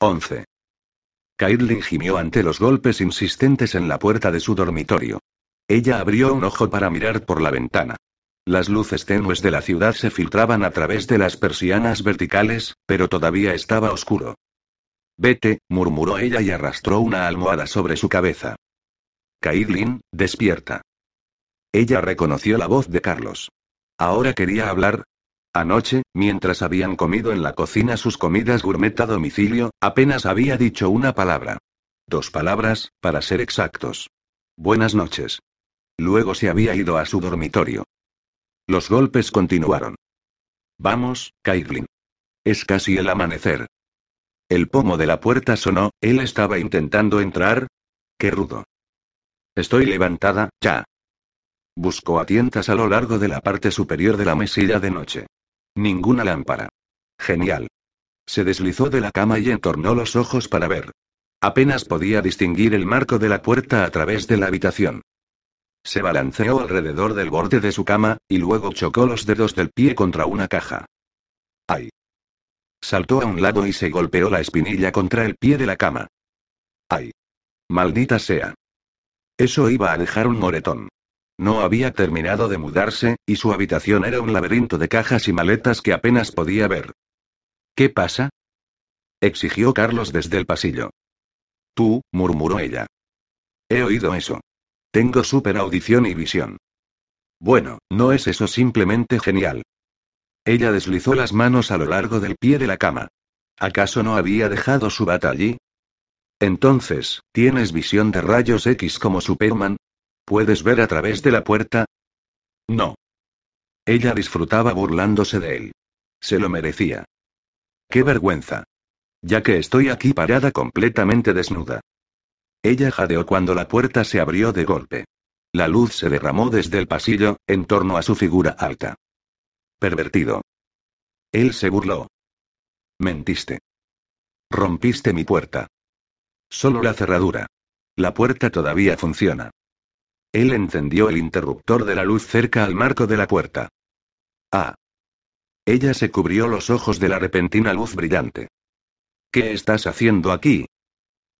11. Caitlin gimió ante los golpes insistentes en la puerta de su dormitorio. Ella abrió un ojo para mirar por la ventana. Las luces tenues de la ciudad se filtraban a través de las persianas verticales, pero todavía estaba oscuro. Vete, murmuró ella y arrastró una almohada sobre su cabeza. Caitlin, despierta. Ella reconoció la voz de Carlos. Ahora quería hablar, Anoche, mientras habían comido en la cocina sus comidas gourmet a domicilio, apenas había dicho una palabra. Dos palabras, para ser exactos. Buenas noches. Luego se había ido a su dormitorio. Los golpes continuaron. Vamos, Caitlin. Es casi el amanecer. El pomo de la puerta sonó, él estaba intentando entrar. Qué rudo. Estoy levantada, ya. Buscó a tientas a lo largo de la parte superior de la mesilla de noche. Ninguna lámpara. Genial. Se deslizó de la cama y entornó los ojos para ver. Apenas podía distinguir el marco de la puerta a través de la habitación. Se balanceó alrededor del borde de su cama, y luego chocó los dedos del pie contra una caja. ¡Ay! Saltó a un lado y se golpeó la espinilla contra el pie de la cama. ¡Ay! Maldita sea. Eso iba a dejar un moretón. No había terminado de mudarse, y su habitación era un laberinto de cajas y maletas que apenas podía ver. ¿Qué pasa? exigió Carlos desde el pasillo. Tú, murmuró ella. He oído eso. Tengo super audición y visión. Bueno, ¿no es eso simplemente genial? Ella deslizó las manos a lo largo del pie de la cama. ¿Acaso no había dejado su bata allí? Entonces, ¿tienes visión de rayos X como Superman? ¿Puedes ver a través de la puerta? No. Ella disfrutaba burlándose de él. Se lo merecía. ¡Qué vergüenza! Ya que estoy aquí parada completamente desnuda. Ella jadeó cuando la puerta se abrió de golpe. La luz se derramó desde el pasillo, en torno a su figura alta. Pervertido. Él se burló. Mentiste. Rompiste mi puerta. Solo la cerradura. La puerta todavía funciona. Él encendió el interruptor de la luz cerca al marco de la puerta. Ah. Ella se cubrió los ojos de la repentina luz brillante. ¿Qué estás haciendo aquí?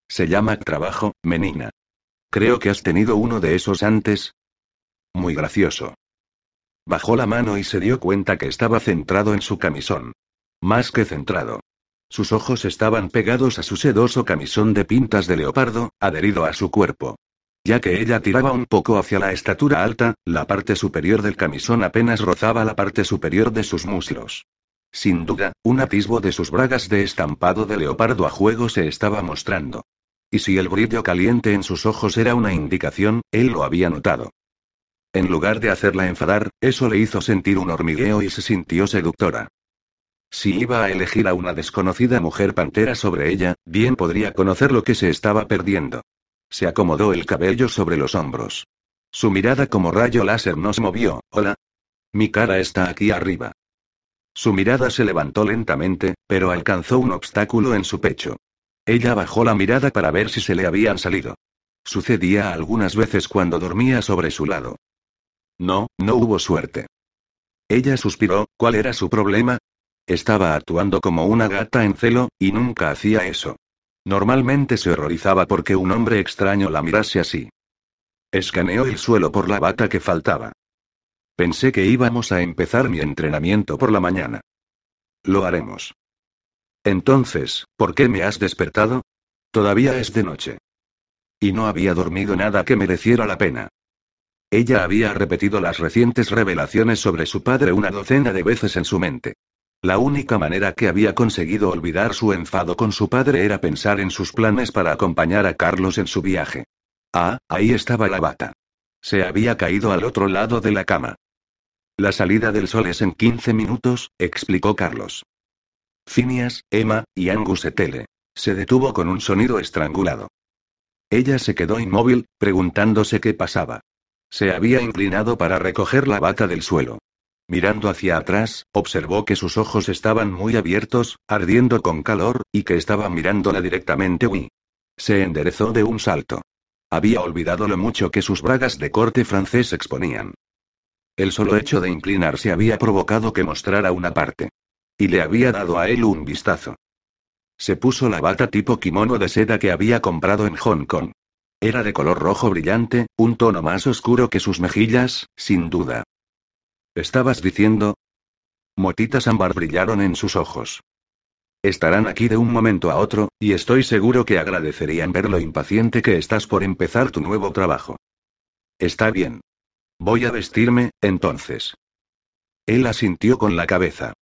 Se llama trabajo, menina. Creo que has tenido uno de esos antes. Muy gracioso. Bajó la mano y se dio cuenta que estaba centrado en su camisón. Más que centrado. Sus ojos estaban pegados a su sedoso camisón de pintas de leopardo, adherido a su cuerpo. Ya que ella tiraba un poco hacia la estatura alta, la parte superior del camisón apenas rozaba la parte superior de sus muslos. Sin duda, un atisbo de sus bragas de estampado de leopardo a juego se estaba mostrando. Y si el brillo caliente en sus ojos era una indicación, él lo había notado. En lugar de hacerla enfadar, eso le hizo sentir un hormigueo y se sintió seductora. Si iba a elegir a una desconocida mujer pantera sobre ella, bien podría conocer lo que se estaba perdiendo. Se acomodó el cabello sobre los hombros. Su mirada como rayo láser nos movió. Hola. Mi cara está aquí arriba. Su mirada se levantó lentamente, pero alcanzó un obstáculo en su pecho. Ella bajó la mirada para ver si se le habían salido. Sucedía algunas veces cuando dormía sobre su lado. No, no hubo suerte. Ella suspiró, ¿cuál era su problema? Estaba actuando como una gata en celo, y nunca hacía eso. Normalmente se horrorizaba porque un hombre extraño la mirase así. Escaneó el suelo por la bata que faltaba. Pensé que íbamos a empezar mi entrenamiento por la mañana. Lo haremos. Entonces, ¿por qué me has despertado? Todavía es de noche. Y no había dormido nada que mereciera la pena. Ella había repetido las recientes revelaciones sobre su padre una docena de veces en su mente. La única manera que había conseguido olvidar su enfado con su padre era pensar en sus planes para acompañar a Carlos en su viaje. Ah, ahí estaba la bata. Se había caído al otro lado de la cama. La salida del sol es en 15 minutos, explicó Carlos. Phineas, Emma, y Angus Etele. Se detuvo con un sonido estrangulado. Ella se quedó inmóvil, preguntándose qué pasaba. Se había inclinado para recoger la bata del suelo. Mirando hacia atrás, observó que sus ojos estaban muy abiertos, ardiendo con calor, y que estaba mirándola directamente. Uy. Se enderezó de un salto. Había olvidado lo mucho que sus bragas de corte francés exponían. El solo hecho de inclinarse había provocado que mostrara una parte. Y le había dado a él un vistazo. Se puso la bata tipo kimono de seda que había comprado en Hong Kong. Era de color rojo brillante, un tono más oscuro que sus mejillas, sin duda. ¿Estabas diciendo? Motitas ámbar brillaron en sus ojos. Estarán aquí de un momento a otro, y estoy seguro que agradecerían ver lo impaciente que estás por empezar tu nuevo trabajo. Está bien. Voy a vestirme, entonces. Él asintió con la cabeza.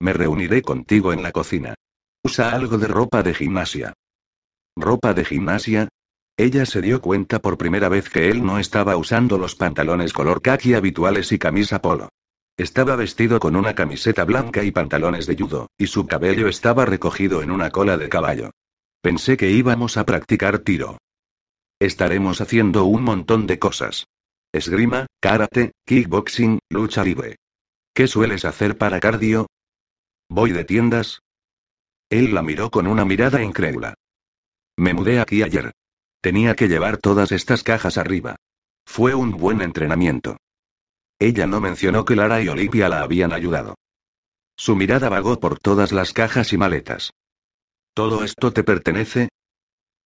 Me reuniré contigo en la cocina. Usa algo de ropa de gimnasia. ¿Ropa de gimnasia? Ella se dio cuenta por primera vez que él no estaba usando los pantalones color khaki habituales y camisa polo. Estaba vestido con una camiseta blanca y pantalones de judo, y su cabello estaba recogido en una cola de caballo. Pensé que íbamos a practicar tiro. Estaremos haciendo un montón de cosas. Esgrima, karate, kickboxing, lucha libre. ¿Qué sueles hacer para cardio? Voy de tiendas, él la miró con una mirada incrédula. Me mudé aquí ayer. Tenía que llevar todas estas cajas arriba. Fue un buen entrenamiento. Ella no mencionó que Lara y Olivia la habían ayudado. Su mirada vagó por todas las cajas y maletas. ¿Todo esto te pertenece?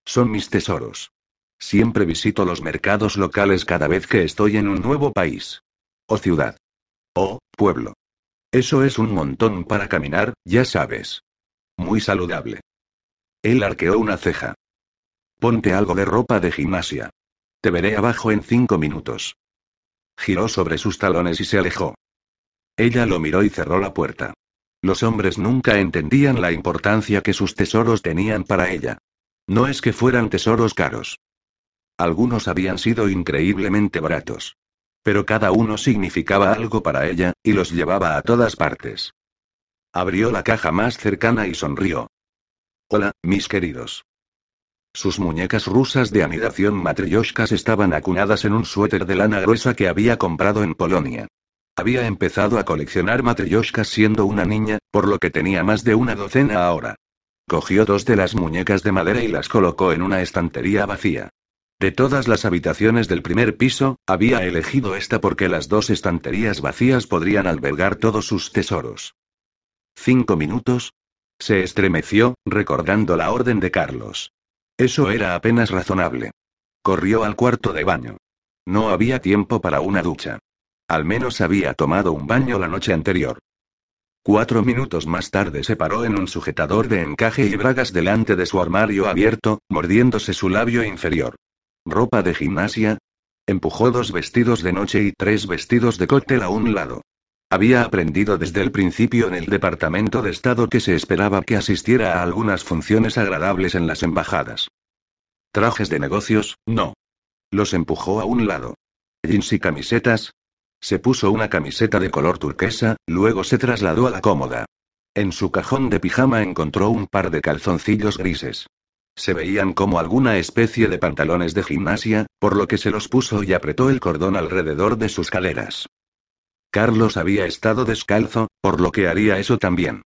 Son mis tesoros. Siempre visito los mercados locales cada vez que estoy en un nuevo país. O ciudad. O pueblo. Eso es un montón para caminar, ya sabes. Muy saludable. Él arqueó una ceja. Ponte algo de ropa de gimnasia. Te veré abajo en cinco minutos. Giró sobre sus talones y se alejó. Ella lo miró y cerró la puerta. Los hombres nunca entendían la importancia que sus tesoros tenían para ella. No es que fueran tesoros caros. Algunos habían sido increíblemente baratos. Pero cada uno significaba algo para ella, y los llevaba a todas partes. Abrió la caja más cercana y sonrió. Hola, mis queridos. Sus muñecas rusas de anidación matryoshkas estaban acunadas en un suéter de lana gruesa que había comprado en Polonia. Había empezado a coleccionar matryoshkas siendo una niña, por lo que tenía más de una docena ahora. Cogió dos de las muñecas de madera y las colocó en una estantería vacía. De todas las habitaciones del primer piso, había elegido esta porque las dos estanterías vacías podrían albergar todos sus tesoros. ¿Cinco minutos? Se estremeció, recordando la orden de Carlos. Eso era apenas razonable. Corrió al cuarto de baño. No había tiempo para una ducha. Al menos había tomado un baño la noche anterior. Cuatro minutos más tarde se paró en un sujetador de encaje y bragas delante de su armario abierto, mordiéndose su labio inferior. ¿Ropa de gimnasia? Empujó dos vestidos de noche y tres vestidos de cóctel a un lado. Había aprendido desde el principio en el Departamento de Estado que se esperaba que asistiera a algunas funciones agradables en las embajadas. Trajes de negocios, no. Los empujó a un lado. Jeans y camisetas. Se puso una camiseta de color turquesa, luego se trasladó a la cómoda. En su cajón de pijama encontró un par de calzoncillos grises. Se veían como alguna especie de pantalones de gimnasia, por lo que se los puso y apretó el cordón alrededor de sus caleras. Carlos había estado descalzo, por lo que haría eso también.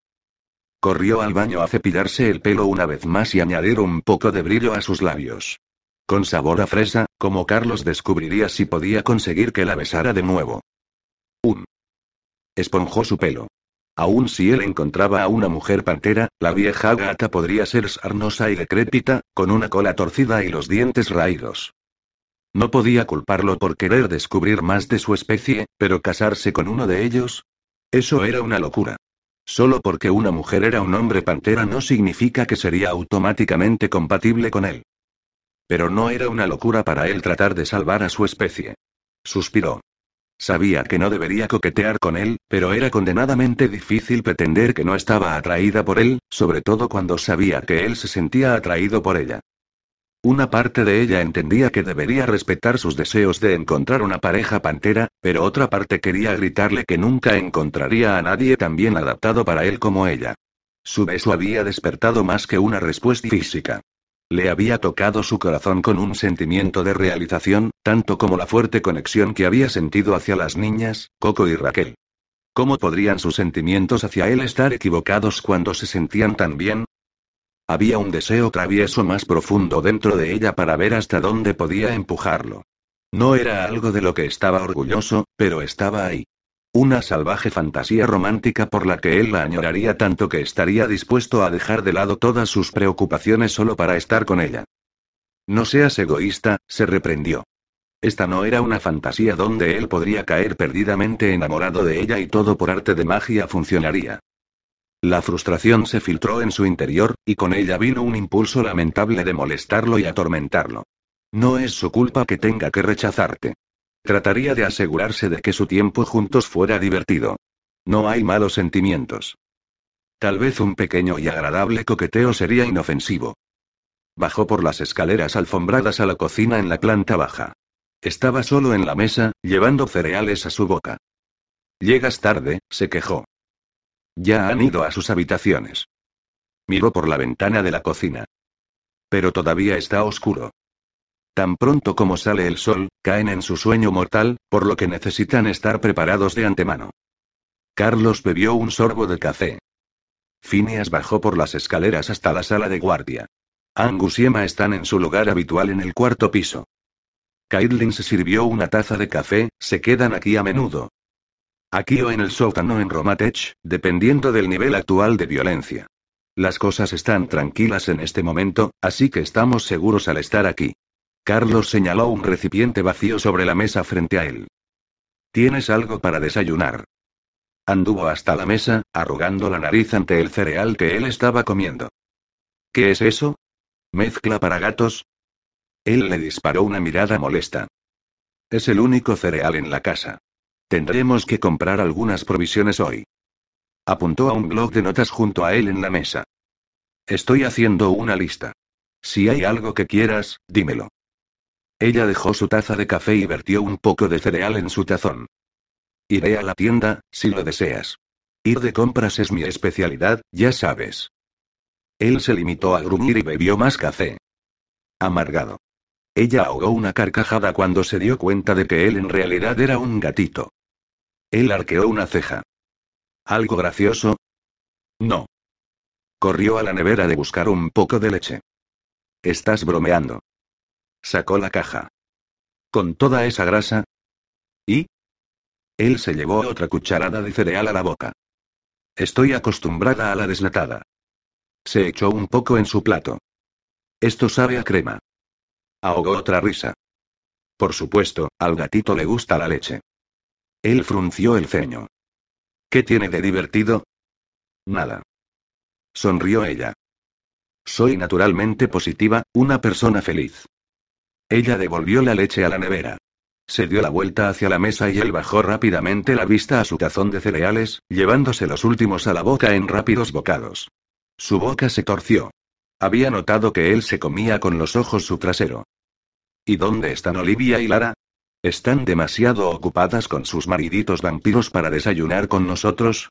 Corrió al baño a cepillarse el pelo una vez más y añadir un poco de brillo a sus labios. Con sabor a fresa, como Carlos descubriría si podía conseguir que la besara de nuevo. Un. Esponjó su pelo. Aún si él encontraba a una mujer pantera, la vieja gata podría ser sarnosa y decrépita, con una cola torcida y los dientes raídos. No podía culparlo por querer descubrir más de su especie, pero casarse con uno de ellos. Eso era una locura. Solo porque una mujer era un hombre pantera no significa que sería automáticamente compatible con él. Pero no era una locura para él tratar de salvar a su especie. Suspiró. Sabía que no debería coquetear con él, pero era condenadamente difícil pretender que no estaba atraída por él, sobre todo cuando sabía que él se sentía atraído por ella. Una parte de ella entendía que debería respetar sus deseos de encontrar una pareja pantera, pero otra parte quería gritarle que nunca encontraría a nadie tan bien adaptado para él como ella. Su beso había despertado más que una respuesta física. Le había tocado su corazón con un sentimiento de realización, tanto como la fuerte conexión que había sentido hacia las niñas, Coco y Raquel. ¿Cómo podrían sus sentimientos hacia él estar equivocados cuando se sentían tan bien? Había un deseo travieso más profundo dentro de ella para ver hasta dónde podía empujarlo. No era algo de lo que estaba orgulloso, pero estaba ahí. Una salvaje fantasía romántica por la que él la añoraría tanto que estaría dispuesto a dejar de lado todas sus preocupaciones solo para estar con ella. No seas egoísta, se reprendió. Esta no era una fantasía donde él podría caer perdidamente enamorado de ella y todo por arte de magia funcionaría. La frustración se filtró en su interior, y con ella vino un impulso lamentable de molestarlo y atormentarlo. No es su culpa que tenga que rechazarte. Trataría de asegurarse de que su tiempo juntos fuera divertido. No hay malos sentimientos. Tal vez un pequeño y agradable coqueteo sería inofensivo. Bajó por las escaleras alfombradas a la cocina en la planta baja. Estaba solo en la mesa, llevando cereales a su boca. Llegas tarde, se quejó. Ya han ido a sus habitaciones. Miró por la ventana de la cocina. Pero todavía está oscuro. Tan pronto como sale el sol, caen en su sueño mortal, por lo que necesitan estar preparados de antemano. Carlos bebió un sorbo de café. Phineas bajó por las escaleras hasta la sala de guardia. Angus y Emma están en su lugar habitual en el cuarto piso. Caitlin se sirvió una taza de café, se quedan aquí a menudo. Aquí o en el sótano en Romatech, dependiendo del nivel actual de violencia. Las cosas están tranquilas en este momento, así que estamos seguros al estar aquí. Carlos señaló un recipiente vacío sobre la mesa frente a él. ¿Tienes algo para desayunar? Anduvo hasta la mesa, arrugando la nariz ante el cereal que él estaba comiendo. ¿Qué es eso? ¿Mezcla para gatos? Él le disparó una mirada molesta. Es el único cereal en la casa. Tendremos que comprar algunas provisiones hoy. Apuntó a un blog de notas junto a él en la mesa. Estoy haciendo una lista. Si hay algo que quieras, dímelo. Ella dejó su taza de café y vertió un poco de cereal en su tazón. Iré a la tienda, si lo deseas. Ir de compras es mi especialidad, ya sabes. Él se limitó a gruñir y bebió más café. Amargado. Ella ahogó una carcajada cuando se dio cuenta de que él en realidad era un gatito. Él arqueó una ceja. ¿Algo gracioso? No. Corrió a la nevera de buscar un poco de leche. Estás bromeando. Sacó la caja. ¿Con toda esa grasa? ¿Y? Él se llevó otra cucharada de cereal a la boca. Estoy acostumbrada a la desnatada. Se echó un poco en su plato. Esto sabe a crema. Ahogó otra risa. Por supuesto, al gatito le gusta la leche. Él frunció el ceño. ¿Qué tiene de divertido? Nada. Sonrió ella. Soy naturalmente positiva, una persona feliz. Ella devolvió la leche a la nevera. Se dio la vuelta hacia la mesa y él bajó rápidamente la vista a su tazón de cereales, llevándose los últimos a la boca en rápidos bocados. Su boca se torció. Había notado que él se comía con los ojos su trasero. ¿Y dónde están Olivia y Lara? ¿Están demasiado ocupadas con sus mariditos vampiros para desayunar con nosotros?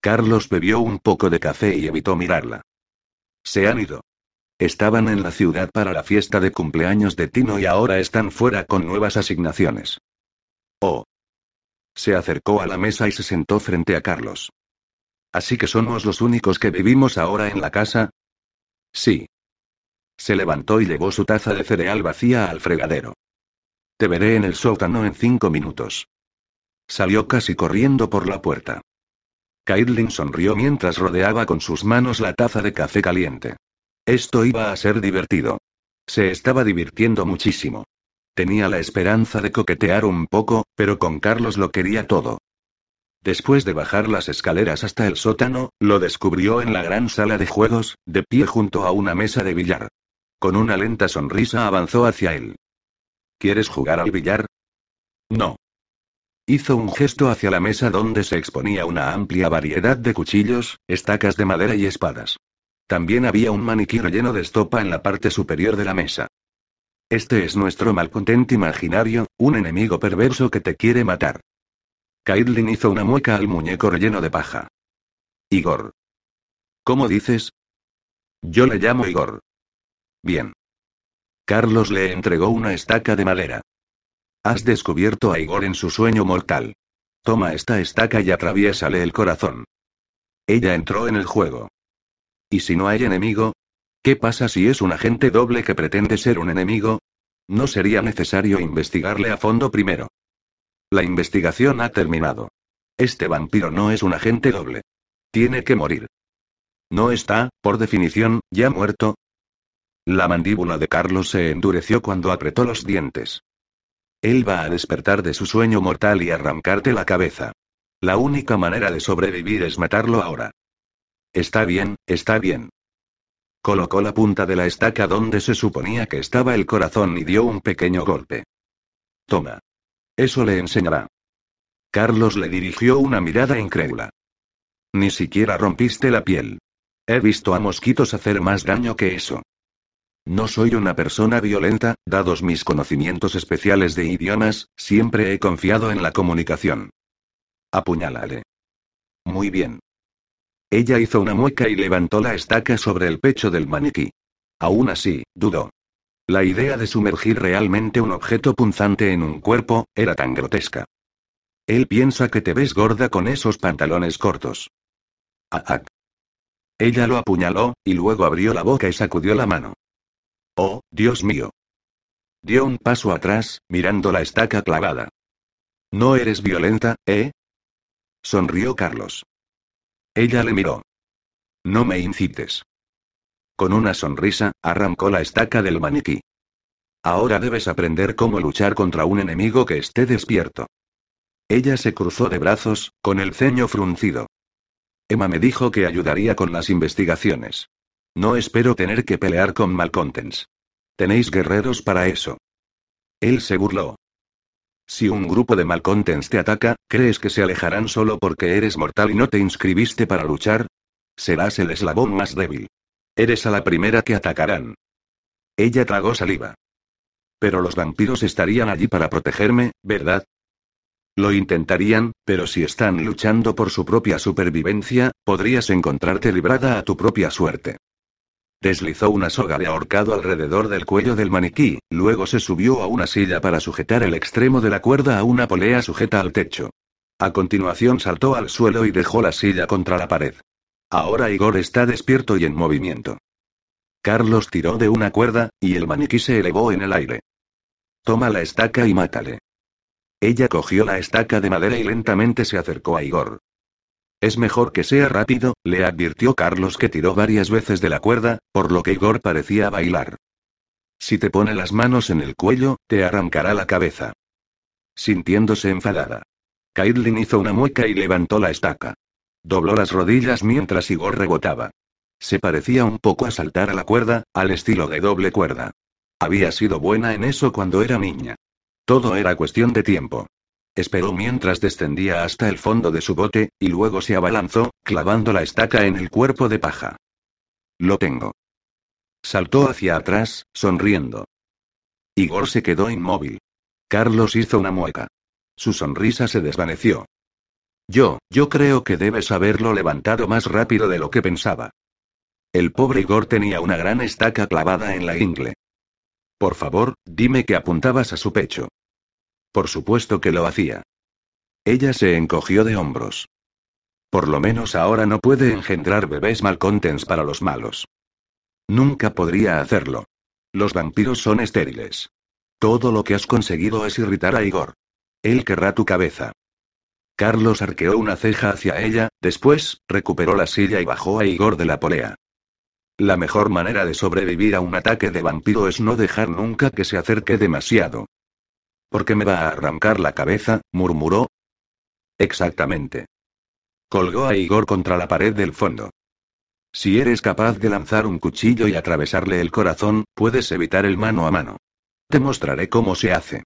Carlos bebió un poco de café y evitó mirarla. Se han ido. Estaban en la ciudad para la fiesta de cumpleaños de Tino y ahora están fuera con nuevas asignaciones. Oh. Se acercó a la mesa y se sentó frente a Carlos. ¿Así que somos los únicos que vivimos ahora en la casa? Sí. Se levantó y llevó su taza de cereal vacía al fregadero. Te veré en el sótano en cinco minutos. Salió casi corriendo por la puerta. Caitlin sonrió mientras rodeaba con sus manos la taza de café caliente. Esto iba a ser divertido. Se estaba divirtiendo muchísimo. Tenía la esperanza de coquetear un poco, pero con Carlos lo quería todo. Después de bajar las escaleras hasta el sótano, lo descubrió en la gran sala de juegos, de pie junto a una mesa de billar. Con una lenta sonrisa avanzó hacia él. ¿Quieres jugar al billar? No. Hizo un gesto hacia la mesa donde se exponía una amplia variedad de cuchillos, estacas de madera y espadas. También había un maniquí lleno de estopa en la parte superior de la mesa. Este es nuestro malcontente imaginario, un enemigo perverso que te quiere matar. Caitlin hizo una mueca al muñeco relleno de paja. Igor. ¿Cómo dices? Yo le llamo Igor. Bien. Carlos le entregó una estaca de madera. Has descubierto a Igor en su sueño mortal. Toma esta estaca y atraviésale el corazón. Ella entró en el juego. ¿Y si no hay enemigo? ¿Qué pasa si es un agente doble que pretende ser un enemigo? No sería necesario investigarle a fondo primero. La investigación ha terminado. Este vampiro no es un agente doble. Tiene que morir. ¿No está, por definición, ya muerto? La mandíbula de Carlos se endureció cuando apretó los dientes. Él va a despertar de su sueño mortal y arrancarte la cabeza. La única manera de sobrevivir es matarlo ahora. Está bien, está bien. Colocó la punta de la estaca donde se suponía que estaba el corazón y dio un pequeño golpe. Toma. Eso le enseñará. Carlos le dirigió una mirada incrédula. Ni siquiera rompiste la piel. He visto a mosquitos hacer más daño que eso. No soy una persona violenta, dados mis conocimientos especiales de idiomas, siempre he confiado en la comunicación. Apuñálale. Muy bien. Ella hizo una mueca y levantó la estaca sobre el pecho del maniquí. Aún así, dudó. La idea de sumergir realmente un objeto punzante en un cuerpo, era tan grotesca. Él piensa que te ves gorda con esos pantalones cortos. Ah, ah. Ella lo apuñaló, y luego abrió la boca y sacudió la mano. Oh, Dios mío. Dio un paso atrás, mirando la estaca clavada. No eres violenta, ¿eh? Sonrió Carlos. Ella le miró. No me incites. Con una sonrisa, arrancó la estaca del maniquí. Ahora debes aprender cómo luchar contra un enemigo que esté despierto. Ella se cruzó de brazos, con el ceño fruncido. Emma me dijo que ayudaría con las investigaciones. No espero tener que pelear con Malcontents. Tenéis guerreros para eso. Él se burló. Si un grupo de Malcontents te ataca, ¿crees que se alejarán solo porque eres mortal y no te inscribiste para luchar? Serás el eslabón más débil. Eres a la primera que atacarán. Ella tragó saliva. Pero los vampiros estarían allí para protegerme, ¿verdad? Lo intentarían, pero si están luchando por su propia supervivencia, podrías encontrarte librada a tu propia suerte. Deslizó una soga de ahorcado alrededor del cuello del maniquí, luego se subió a una silla para sujetar el extremo de la cuerda a una polea sujeta al techo. A continuación saltó al suelo y dejó la silla contra la pared. Ahora Igor está despierto y en movimiento. Carlos tiró de una cuerda, y el maniquí se elevó en el aire. Toma la estaca y mátale. Ella cogió la estaca de madera y lentamente se acercó a Igor. Es mejor que sea rápido, le advirtió Carlos que tiró varias veces de la cuerda, por lo que Igor parecía bailar. Si te pone las manos en el cuello, te arrancará la cabeza. Sintiéndose enfadada. Caitlin hizo una mueca y levantó la estaca. Dobló las rodillas mientras Igor rebotaba. Se parecía un poco a saltar a la cuerda, al estilo de doble cuerda. Había sido buena en eso cuando era niña. Todo era cuestión de tiempo. Esperó mientras descendía hasta el fondo de su bote, y luego se abalanzó, clavando la estaca en el cuerpo de paja. Lo tengo. Saltó hacia atrás, sonriendo. Igor se quedó inmóvil. Carlos hizo una mueca. Su sonrisa se desvaneció. Yo, yo creo que debes haberlo levantado más rápido de lo que pensaba. El pobre Igor tenía una gran estaca clavada en la ingle. Por favor, dime que apuntabas a su pecho. Por supuesto que lo hacía. Ella se encogió de hombros. Por lo menos ahora no puede engendrar bebés malcontents para los malos. Nunca podría hacerlo. Los vampiros son estériles. Todo lo que has conseguido es irritar a Igor. Él querrá tu cabeza. Carlos arqueó una ceja hacia ella, después, recuperó la silla y bajó a Igor de la polea. La mejor manera de sobrevivir a un ataque de vampiro es no dejar nunca que se acerque demasiado. ¿Por qué me va a arrancar la cabeza? murmuró. Exactamente. Colgó a Igor contra la pared del fondo. Si eres capaz de lanzar un cuchillo y atravesarle el corazón, puedes evitar el mano a mano. Te mostraré cómo se hace.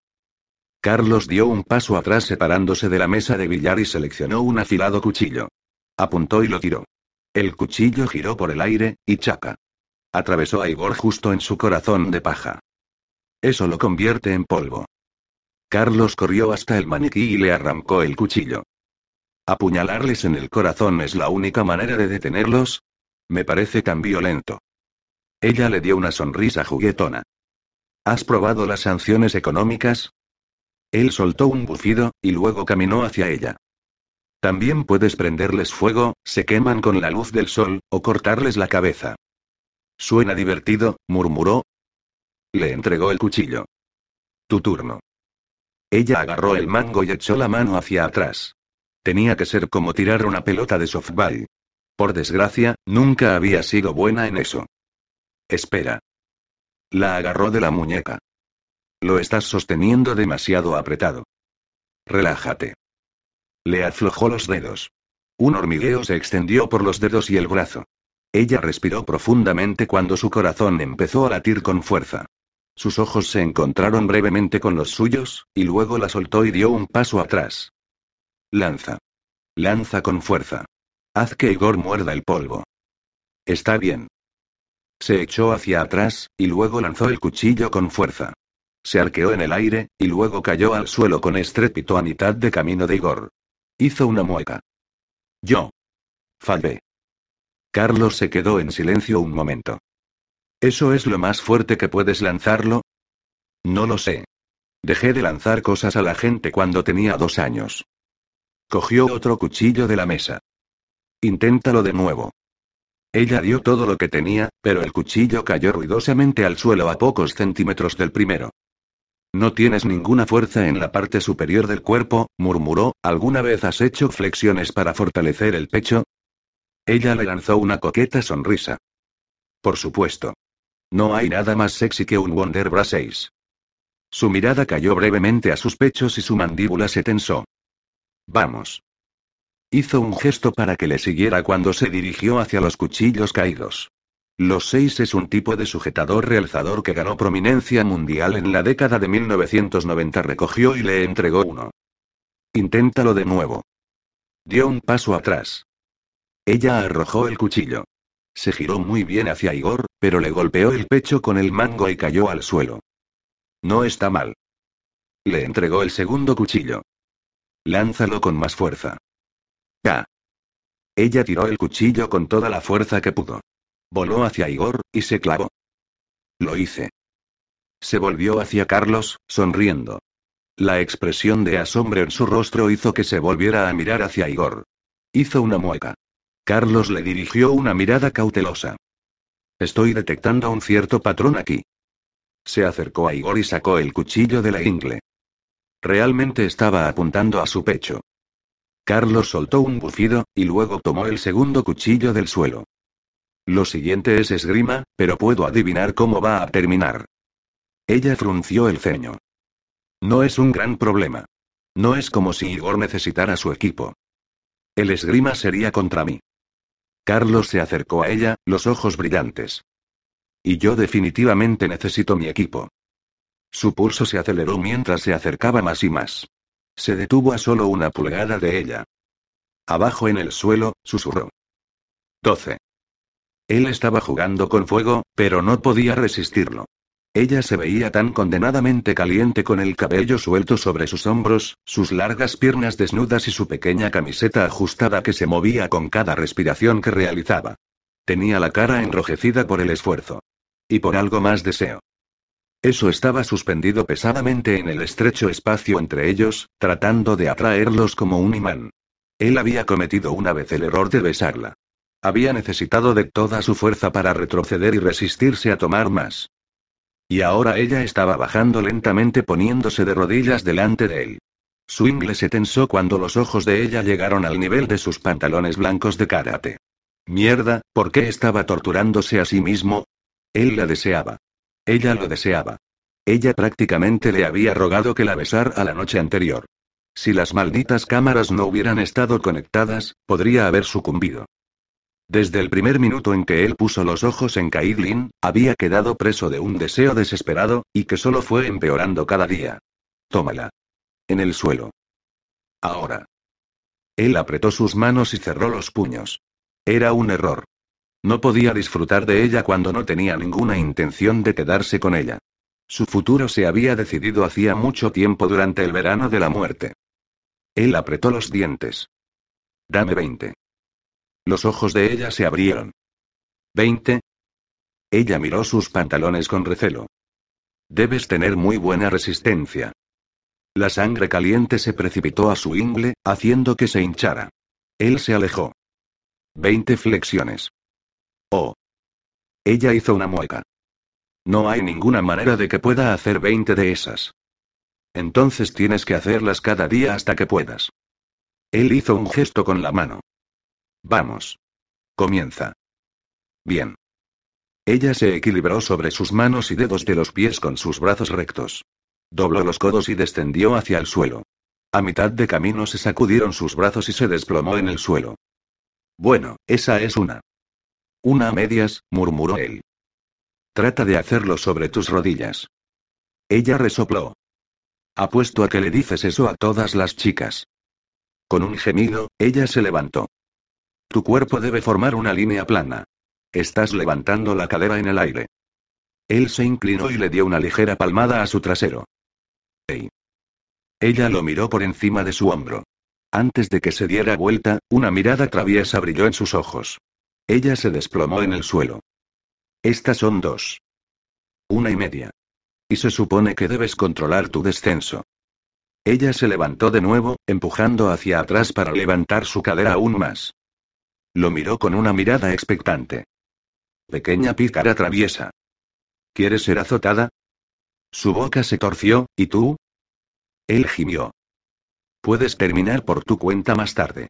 Carlos dio un paso atrás separándose de la mesa de billar y seleccionó un afilado cuchillo. Apuntó y lo tiró. El cuchillo giró por el aire, y chaca. Atravesó a Igor justo en su corazón de paja. Eso lo convierte en polvo. Carlos corrió hasta el maniquí y le arrancó el cuchillo. ¿Apuñalarles en el corazón es la única manera de detenerlos? Me parece tan violento. Ella le dio una sonrisa juguetona. ¿Has probado las sanciones económicas? Él soltó un bufido, y luego caminó hacia ella. También puedes prenderles fuego, se queman con la luz del sol, o cortarles la cabeza. Suena divertido, murmuró. Le entregó el cuchillo. Tu turno. Ella agarró el mango y echó la mano hacia atrás. Tenía que ser como tirar una pelota de softball. Por desgracia, nunca había sido buena en eso. Espera. La agarró de la muñeca. Lo estás sosteniendo demasiado apretado. Relájate. Le aflojó los dedos. Un hormigueo se extendió por los dedos y el brazo. Ella respiró profundamente cuando su corazón empezó a latir con fuerza. Sus ojos se encontraron brevemente con los suyos, y luego la soltó y dio un paso atrás. Lanza. Lanza con fuerza. Haz que Igor muerda el polvo. Está bien. Se echó hacia atrás, y luego lanzó el cuchillo con fuerza. Se arqueó en el aire, y luego cayó al suelo con estrépito a mitad de camino de Igor. Hizo una mueca. Yo. Fallé. Carlos se quedó en silencio un momento. ¿Eso es lo más fuerte que puedes lanzarlo? No lo sé. Dejé de lanzar cosas a la gente cuando tenía dos años. Cogió otro cuchillo de la mesa. Inténtalo de nuevo. Ella dio todo lo que tenía, pero el cuchillo cayó ruidosamente al suelo a pocos centímetros del primero. No tienes ninguna fuerza en la parte superior del cuerpo, murmuró, ¿alguna vez has hecho flexiones para fortalecer el pecho? Ella le lanzó una coqueta sonrisa. Por supuesto. No hay nada más sexy que un Wonder Bra 6. Su mirada cayó brevemente a sus pechos y su mandíbula se tensó. Vamos. Hizo un gesto para que le siguiera cuando se dirigió hacia los cuchillos caídos. Los seis es un tipo de sujetador realzador que ganó prominencia mundial en la década de 1990. Recogió y le entregó uno. Inténtalo de nuevo. Dio un paso atrás. Ella arrojó el cuchillo. Se giró muy bien hacia Igor, pero le golpeó el pecho con el mango y cayó al suelo. No está mal. Le entregó el segundo cuchillo. Lánzalo con más fuerza. Ya. Ella tiró el cuchillo con toda la fuerza que pudo. Voló hacia Igor, y se clavó. Lo hice. Se volvió hacia Carlos, sonriendo. La expresión de asombro en su rostro hizo que se volviera a mirar hacia Igor. Hizo una mueca. Carlos le dirigió una mirada cautelosa. Estoy detectando un cierto patrón aquí. Se acercó a Igor y sacó el cuchillo de la ingle. Realmente estaba apuntando a su pecho. Carlos soltó un bufido, y luego tomó el segundo cuchillo del suelo. Lo siguiente es esgrima, pero puedo adivinar cómo va a terminar. Ella frunció el ceño. No es un gran problema. No es como si Igor necesitara su equipo. El esgrima sería contra mí. Carlos se acercó a ella, los ojos brillantes. Y yo definitivamente necesito mi equipo. Su pulso se aceleró mientras se acercaba más y más. Se detuvo a solo una pulgada de ella. Abajo en el suelo, susurró. 12. Él estaba jugando con fuego, pero no podía resistirlo. Ella se veía tan condenadamente caliente con el cabello suelto sobre sus hombros, sus largas piernas desnudas y su pequeña camiseta ajustada que se movía con cada respiración que realizaba. Tenía la cara enrojecida por el esfuerzo. Y por algo más deseo. Eso estaba suspendido pesadamente en el estrecho espacio entre ellos, tratando de atraerlos como un imán. Él había cometido una vez el error de besarla. Había necesitado de toda su fuerza para retroceder y resistirse a tomar más. Y ahora ella estaba bajando lentamente poniéndose de rodillas delante de él. Su ingle se tensó cuando los ojos de ella llegaron al nivel de sus pantalones blancos de karate. Mierda, ¿por qué estaba torturándose a sí mismo? Él la deseaba. Ella lo deseaba. Ella prácticamente le había rogado que la besara la noche anterior. Si las malditas cámaras no hubieran estado conectadas, podría haber sucumbido. Desde el primer minuto en que él puso los ojos en Caitlin, había quedado preso de un deseo desesperado, y que solo fue empeorando cada día. Tómala. En el suelo. Ahora. Él apretó sus manos y cerró los puños. Era un error. No podía disfrutar de ella cuando no tenía ninguna intención de quedarse con ella. Su futuro se había decidido hacía mucho tiempo durante el verano de la muerte. Él apretó los dientes. Dame veinte. Los ojos de ella se abrieron. ¿20? Ella miró sus pantalones con recelo. Debes tener muy buena resistencia. La sangre caliente se precipitó a su ingle, haciendo que se hinchara. Él se alejó. Veinte flexiones. Oh. Ella hizo una mueca. No hay ninguna manera de que pueda hacer veinte de esas. Entonces tienes que hacerlas cada día hasta que puedas. Él hizo un gesto con la mano. Vamos. Comienza. Bien. Ella se equilibró sobre sus manos y dedos de los pies con sus brazos rectos. Dobló los codos y descendió hacia el suelo. A mitad de camino se sacudieron sus brazos y se desplomó en el suelo. Bueno, esa es una. Una a medias, murmuró él. Trata de hacerlo sobre tus rodillas. Ella resopló. Apuesto a que le dices eso a todas las chicas. Con un gemido, ella se levantó. Tu cuerpo debe formar una línea plana. Estás levantando la cadera en el aire. Él se inclinó y le dio una ligera palmada a su trasero. Ella lo miró por encima de su hombro. Antes de que se diera vuelta, una mirada traviesa brilló en sus ojos. Ella se desplomó en el suelo. Estas son dos. Una y media. Y se supone que debes controlar tu descenso. Ella se levantó de nuevo, empujando hacia atrás para levantar su cadera aún más. Lo miró con una mirada expectante. Pequeña pícara traviesa. ¿Quieres ser azotada? Su boca se torció, ¿y tú? Él gimió. Puedes terminar por tu cuenta más tarde.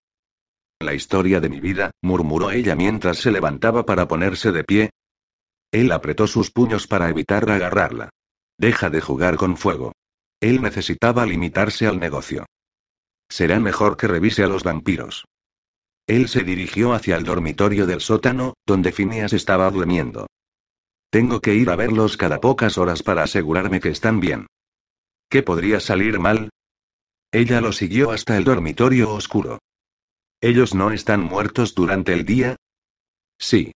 La historia de mi vida, murmuró ella mientras se levantaba para ponerse de pie. Él apretó sus puños para evitar agarrarla. Deja de jugar con fuego. Él necesitaba limitarse al negocio. Será mejor que revise a los vampiros. Él se dirigió hacia el dormitorio del sótano, donde Phineas estaba durmiendo. Tengo que ir a verlos cada pocas horas para asegurarme que están bien. ¿Qué podría salir mal? Ella lo siguió hasta el dormitorio oscuro. ¿Ellos no están muertos durante el día? Sí.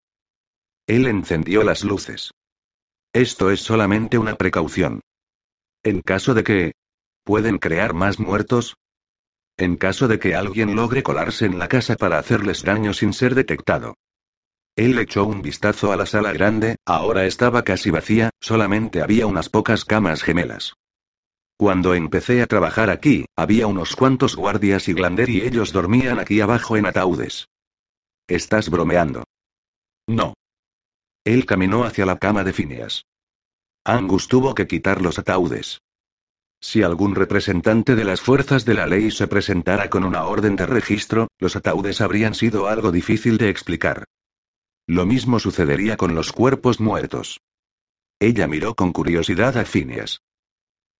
Él encendió las luces. Esto es solamente una precaución. En caso de que... ¿Pueden crear más muertos? En caso de que alguien logre colarse en la casa para hacerles daño sin ser detectado. Él echó un vistazo a la sala grande, ahora estaba casi vacía, solamente había unas pocas camas gemelas. Cuando empecé a trabajar aquí, había unos cuantos guardias y Glander y ellos dormían aquí abajo en ataúdes. ¿Estás bromeando? No. Él caminó hacia la cama de Phineas. Angus tuvo que quitar los ataúdes. Si algún representante de las fuerzas de la ley se presentara con una orden de registro, los ataúdes habrían sido algo difícil de explicar. Lo mismo sucedería con los cuerpos muertos. Ella miró con curiosidad a Phineas.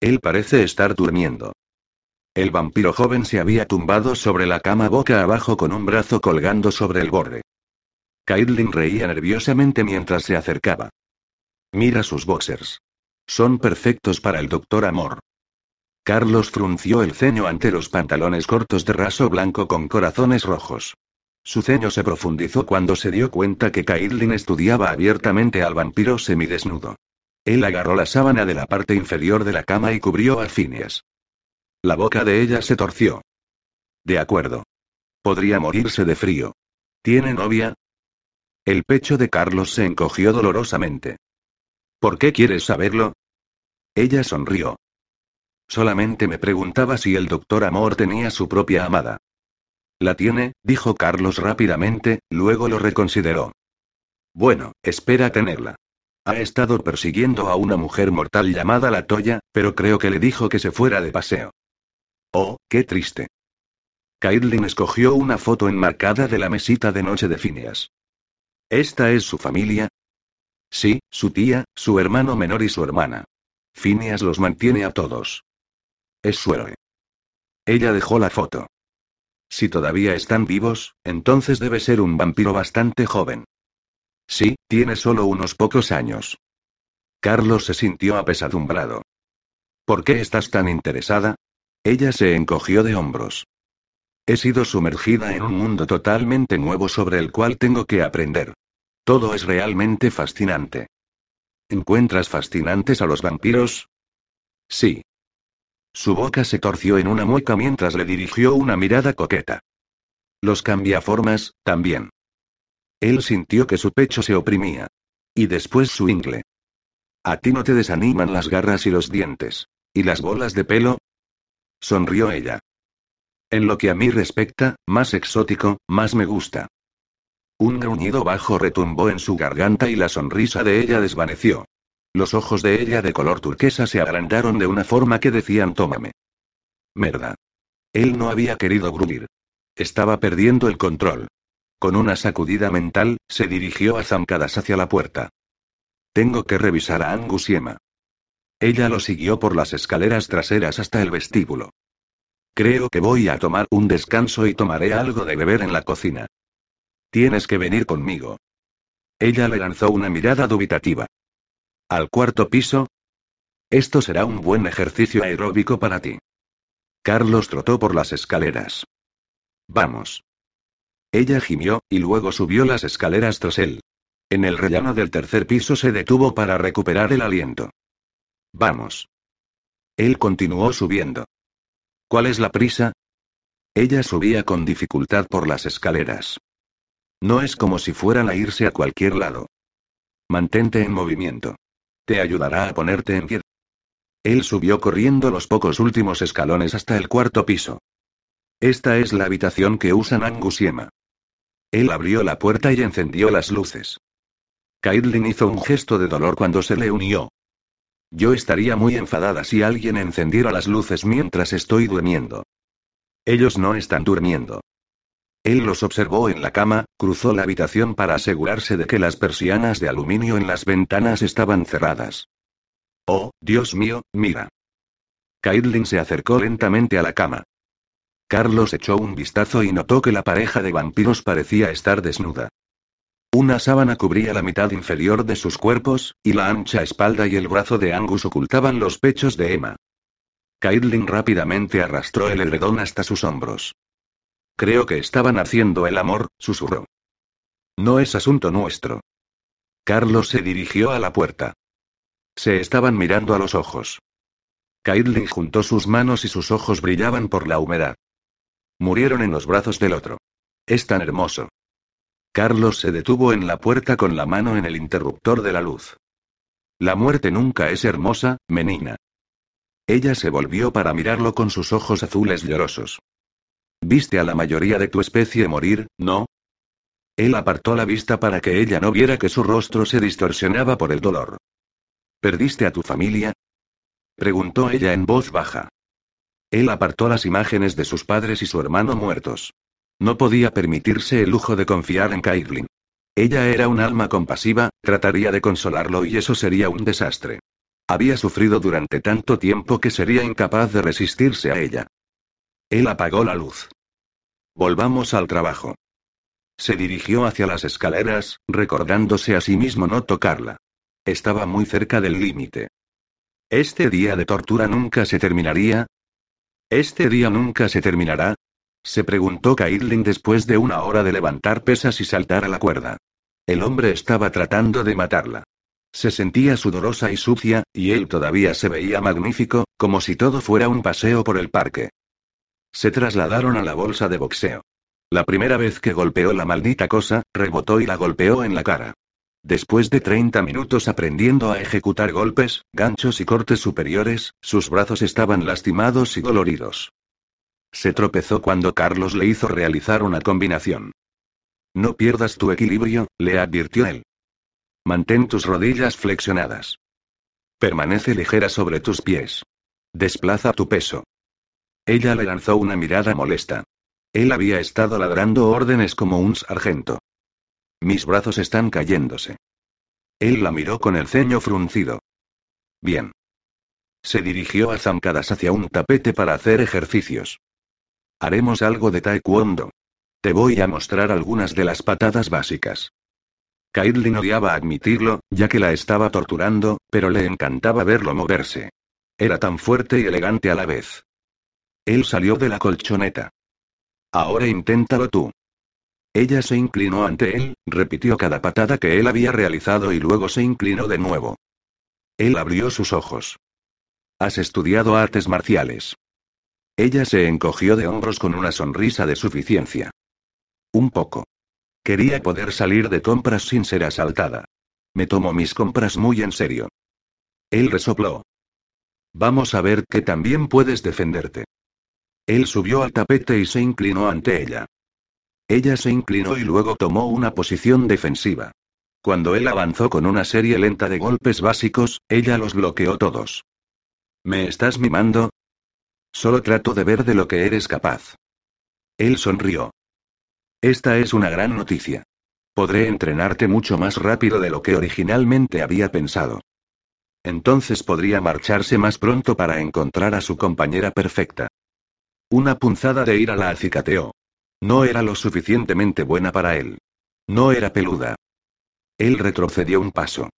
Él parece estar durmiendo. El vampiro joven se había tumbado sobre la cama boca abajo con un brazo colgando sobre el borde. Caitlin reía nerviosamente mientras se acercaba. Mira sus boxers. Son perfectos para el doctor Amor. Carlos frunció el ceño ante los pantalones cortos de raso blanco con corazones rojos. Su ceño se profundizó cuando se dio cuenta que Caitlin estudiaba abiertamente al vampiro semidesnudo. Él agarró la sábana de la parte inferior de la cama y cubrió a Phineas. La boca de ella se torció. De acuerdo. Podría morirse de frío. ¿Tiene novia? El pecho de Carlos se encogió dolorosamente. ¿Por qué quieres saberlo? Ella sonrió. Solamente me preguntaba si el doctor Amor tenía su propia amada. La tiene, dijo Carlos rápidamente, luego lo reconsideró. Bueno, espera tenerla. Ha estado persiguiendo a una mujer mortal llamada La Toya, pero creo que le dijo que se fuera de paseo. Oh, qué triste. Caitlin escogió una foto enmarcada de la mesita de noche de Phineas. ¿Esta es su familia? Sí, su tía, su hermano menor y su hermana. Phineas los mantiene a todos. Es su héroe. Ella dejó la foto. Si todavía están vivos, entonces debe ser un vampiro bastante joven. Sí, tiene solo unos pocos años. Carlos se sintió apesadumbrado. ¿Por qué estás tan interesada? Ella se encogió de hombros. He sido sumergida en un mundo totalmente nuevo sobre el cual tengo que aprender. Todo es realmente fascinante. ¿Encuentras fascinantes a los vampiros? Sí. Su boca se torció en una mueca mientras le dirigió una mirada coqueta. Los cambiaformas, también. Él sintió que su pecho se oprimía. Y después su ingle. ¿A ti no te desaniman las garras y los dientes? ¿Y las bolas de pelo? Sonrió ella. En lo que a mí respecta, más exótico, más me gusta. Un gruñido bajo retumbó en su garganta y la sonrisa de ella desvaneció. Los ojos de ella de color turquesa se agrandaron de una forma que decían tómame. Merda. Él no había querido gruñir. Estaba perdiendo el control. Con una sacudida mental, se dirigió a zancadas hacia la puerta. Tengo que revisar a Angus y Emma. Ella lo siguió por las escaleras traseras hasta el vestíbulo. Creo que voy a tomar un descanso y tomaré algo de beber en la cocina. Tienes que venir conmigo. Ella le lanzó una mirada dubitativa. ¿Al cuarto piso? Esto será un buen ejercicio aeróbico para ti. Carlos trotó por las escaleras. Vamos. Ella gimió, y luego subió las escaleras tras él. En el rellano del tercer piso se detuvo para recuperar el aliento. Vamos. Él continuó subiendo. ¿Cuál es la prisa? Ella subía con dificultad por las escaleras. No es como si fueran a irse a cualquier lado. Mantente en movimiento. Te ayudará a ponerte en pie. Él subió corriendo los pocos últimos escalones hasta el cuarto piso. Esta es la habitación que usan Angus y Emma. Él abrió la puerta y encendió las luces. Caitlin hizo un gesto de dolor cuando se le unió. Yo estaría muy enfadada si alguien encendiera las luces mientras estoy durmiendo. Ellos no están durmiendo. Él los observó en la cama, cruzó la habitación para asegurarse de que las persianas de aluminio en las ventanas estaban cerradas. Oh, Dios mío, mira. Caitlin se acercó lentamente a la cama. Carlos echó un vistazo y notó que la pareja de vampiros parecía estar desnuda. Una sábana cubría la mitad inferior de sus cuerpos, y la ancha espalda y el brazo de Angus ocultaban los pechos de Emma. Caitlin rápidamente arrastró el edredón hasta sus hombros. Creo que estaban haciendo el amor, susurró. No es asunto nuestro. Carlos se dirigió a la puerta. Se estaban mirando a los ojos. Caitlin juntó sus manos y sus ojos brillaban por la humedad. Murieron en los brazos del otro. Es tan hermoso. Carlos se detuvo en la puerta con la mano en el interruptor de la luz. La muerte nunca es hermosa, menina. Ella se volvió para mirarlo con sus ojos azules llorosos. Viste a la mayoría de tu especie morir, ¿no? Él apartó la vista para que ella no viera que su rostro se distorsionaba por el dolor. ¿Perdiste a tu familia? preguntó ella en voz baja. Él apartó las imágenes de sus padres y su hermano muertos. No podía permitirse el lujo de confiar en Caitlin. Ella era un alma compasiva, trataría de consolarlo y eso sería un desastre. Había sufrido durante tanto tiempo que sería incapaz de resistirse a ella. Él apagó la luz. Volvamos al trabajo. Se dirigió hacia las escaleras, recordándose a sí mismo no tocarla. Estaba muy cerca del límite. ¿Este día de tortura nunca se terminaría? ¿Este día nunca se terminará? Se preguntó Caitlin después de una hora de levantar pesas y saltar a la cuerda. El hombre estaba tratando de matarla. Se sentía sudorosa y sucia, y él todavía se veía magnífico, como si todo fuera un paseo por el parque. Se trasladaron a la bolsa de boxeo. La primera vez que golpeó la maldita cosa, rebotó y la golpeó en la cara. Después de 30 minutos aprendiendo a ejecutar golpes, ganchos y cortes superiores, sus brazos estaban lastimados y doloridos. Se tropezó cuando Carlos le hizo realizar una combinación. No pierdas tu equilibrio, le advirtió él. Mantén tus rodillas flexionadas. Permanece ligera sobre tus pies. Desplaza tu peso. Ella le lanzó una mirada molesta. Él había estado ladrando órdenes como un sargento. Mis brazos están cayéndose. Él la miró con el ceño fruncido. Bien. Se dirigió a zancadas hacia un tapete para hacer ejercicios. Haremos algo de taekwondo. Te voy a mostrar algunas de las patadas básicas. Caitlin odiaba admitirlo, ya que la estaba torturando, pero le encantaba verlo moverse. Era tan fuerte y elegante a la vez. Él salió de la colchoneta. Ahora inténtalo tú. Ella se inclinó ante él, repitió cada patada que él había realizado y luego se inclinó de nuevo. Él abrió sus ojos. Has estudiado artes marciales. Ella se encogió de hombros con una sonrisa de suficiencia. Un poco. Quería poder salir de compras sin ser asaltada. Me tomo mis compras muy en serio. Él resopló. Vamos a ver que también puedes defenderte. Él subió al tapete y se inclinó ante ella. Ella se inclinó y luego tomó una posición defensiva. Cuando él avanzó con una serie lenta de golpes básicos, ella los bloqueó todos. ¿Me estás mimando? Solo trato de ver de lo que eres capaz. Él sonrió. Esta es una gran noticia. Podré entrenarte mucho más rápido de lo que originalmente había pensado. Entonces podría marcharse más pronto para encontrar a su compañera perfecta. Una punzada de ira la acicateó. No era lo suficientemente buena para él. No era peluda. Él retrocedió un paso.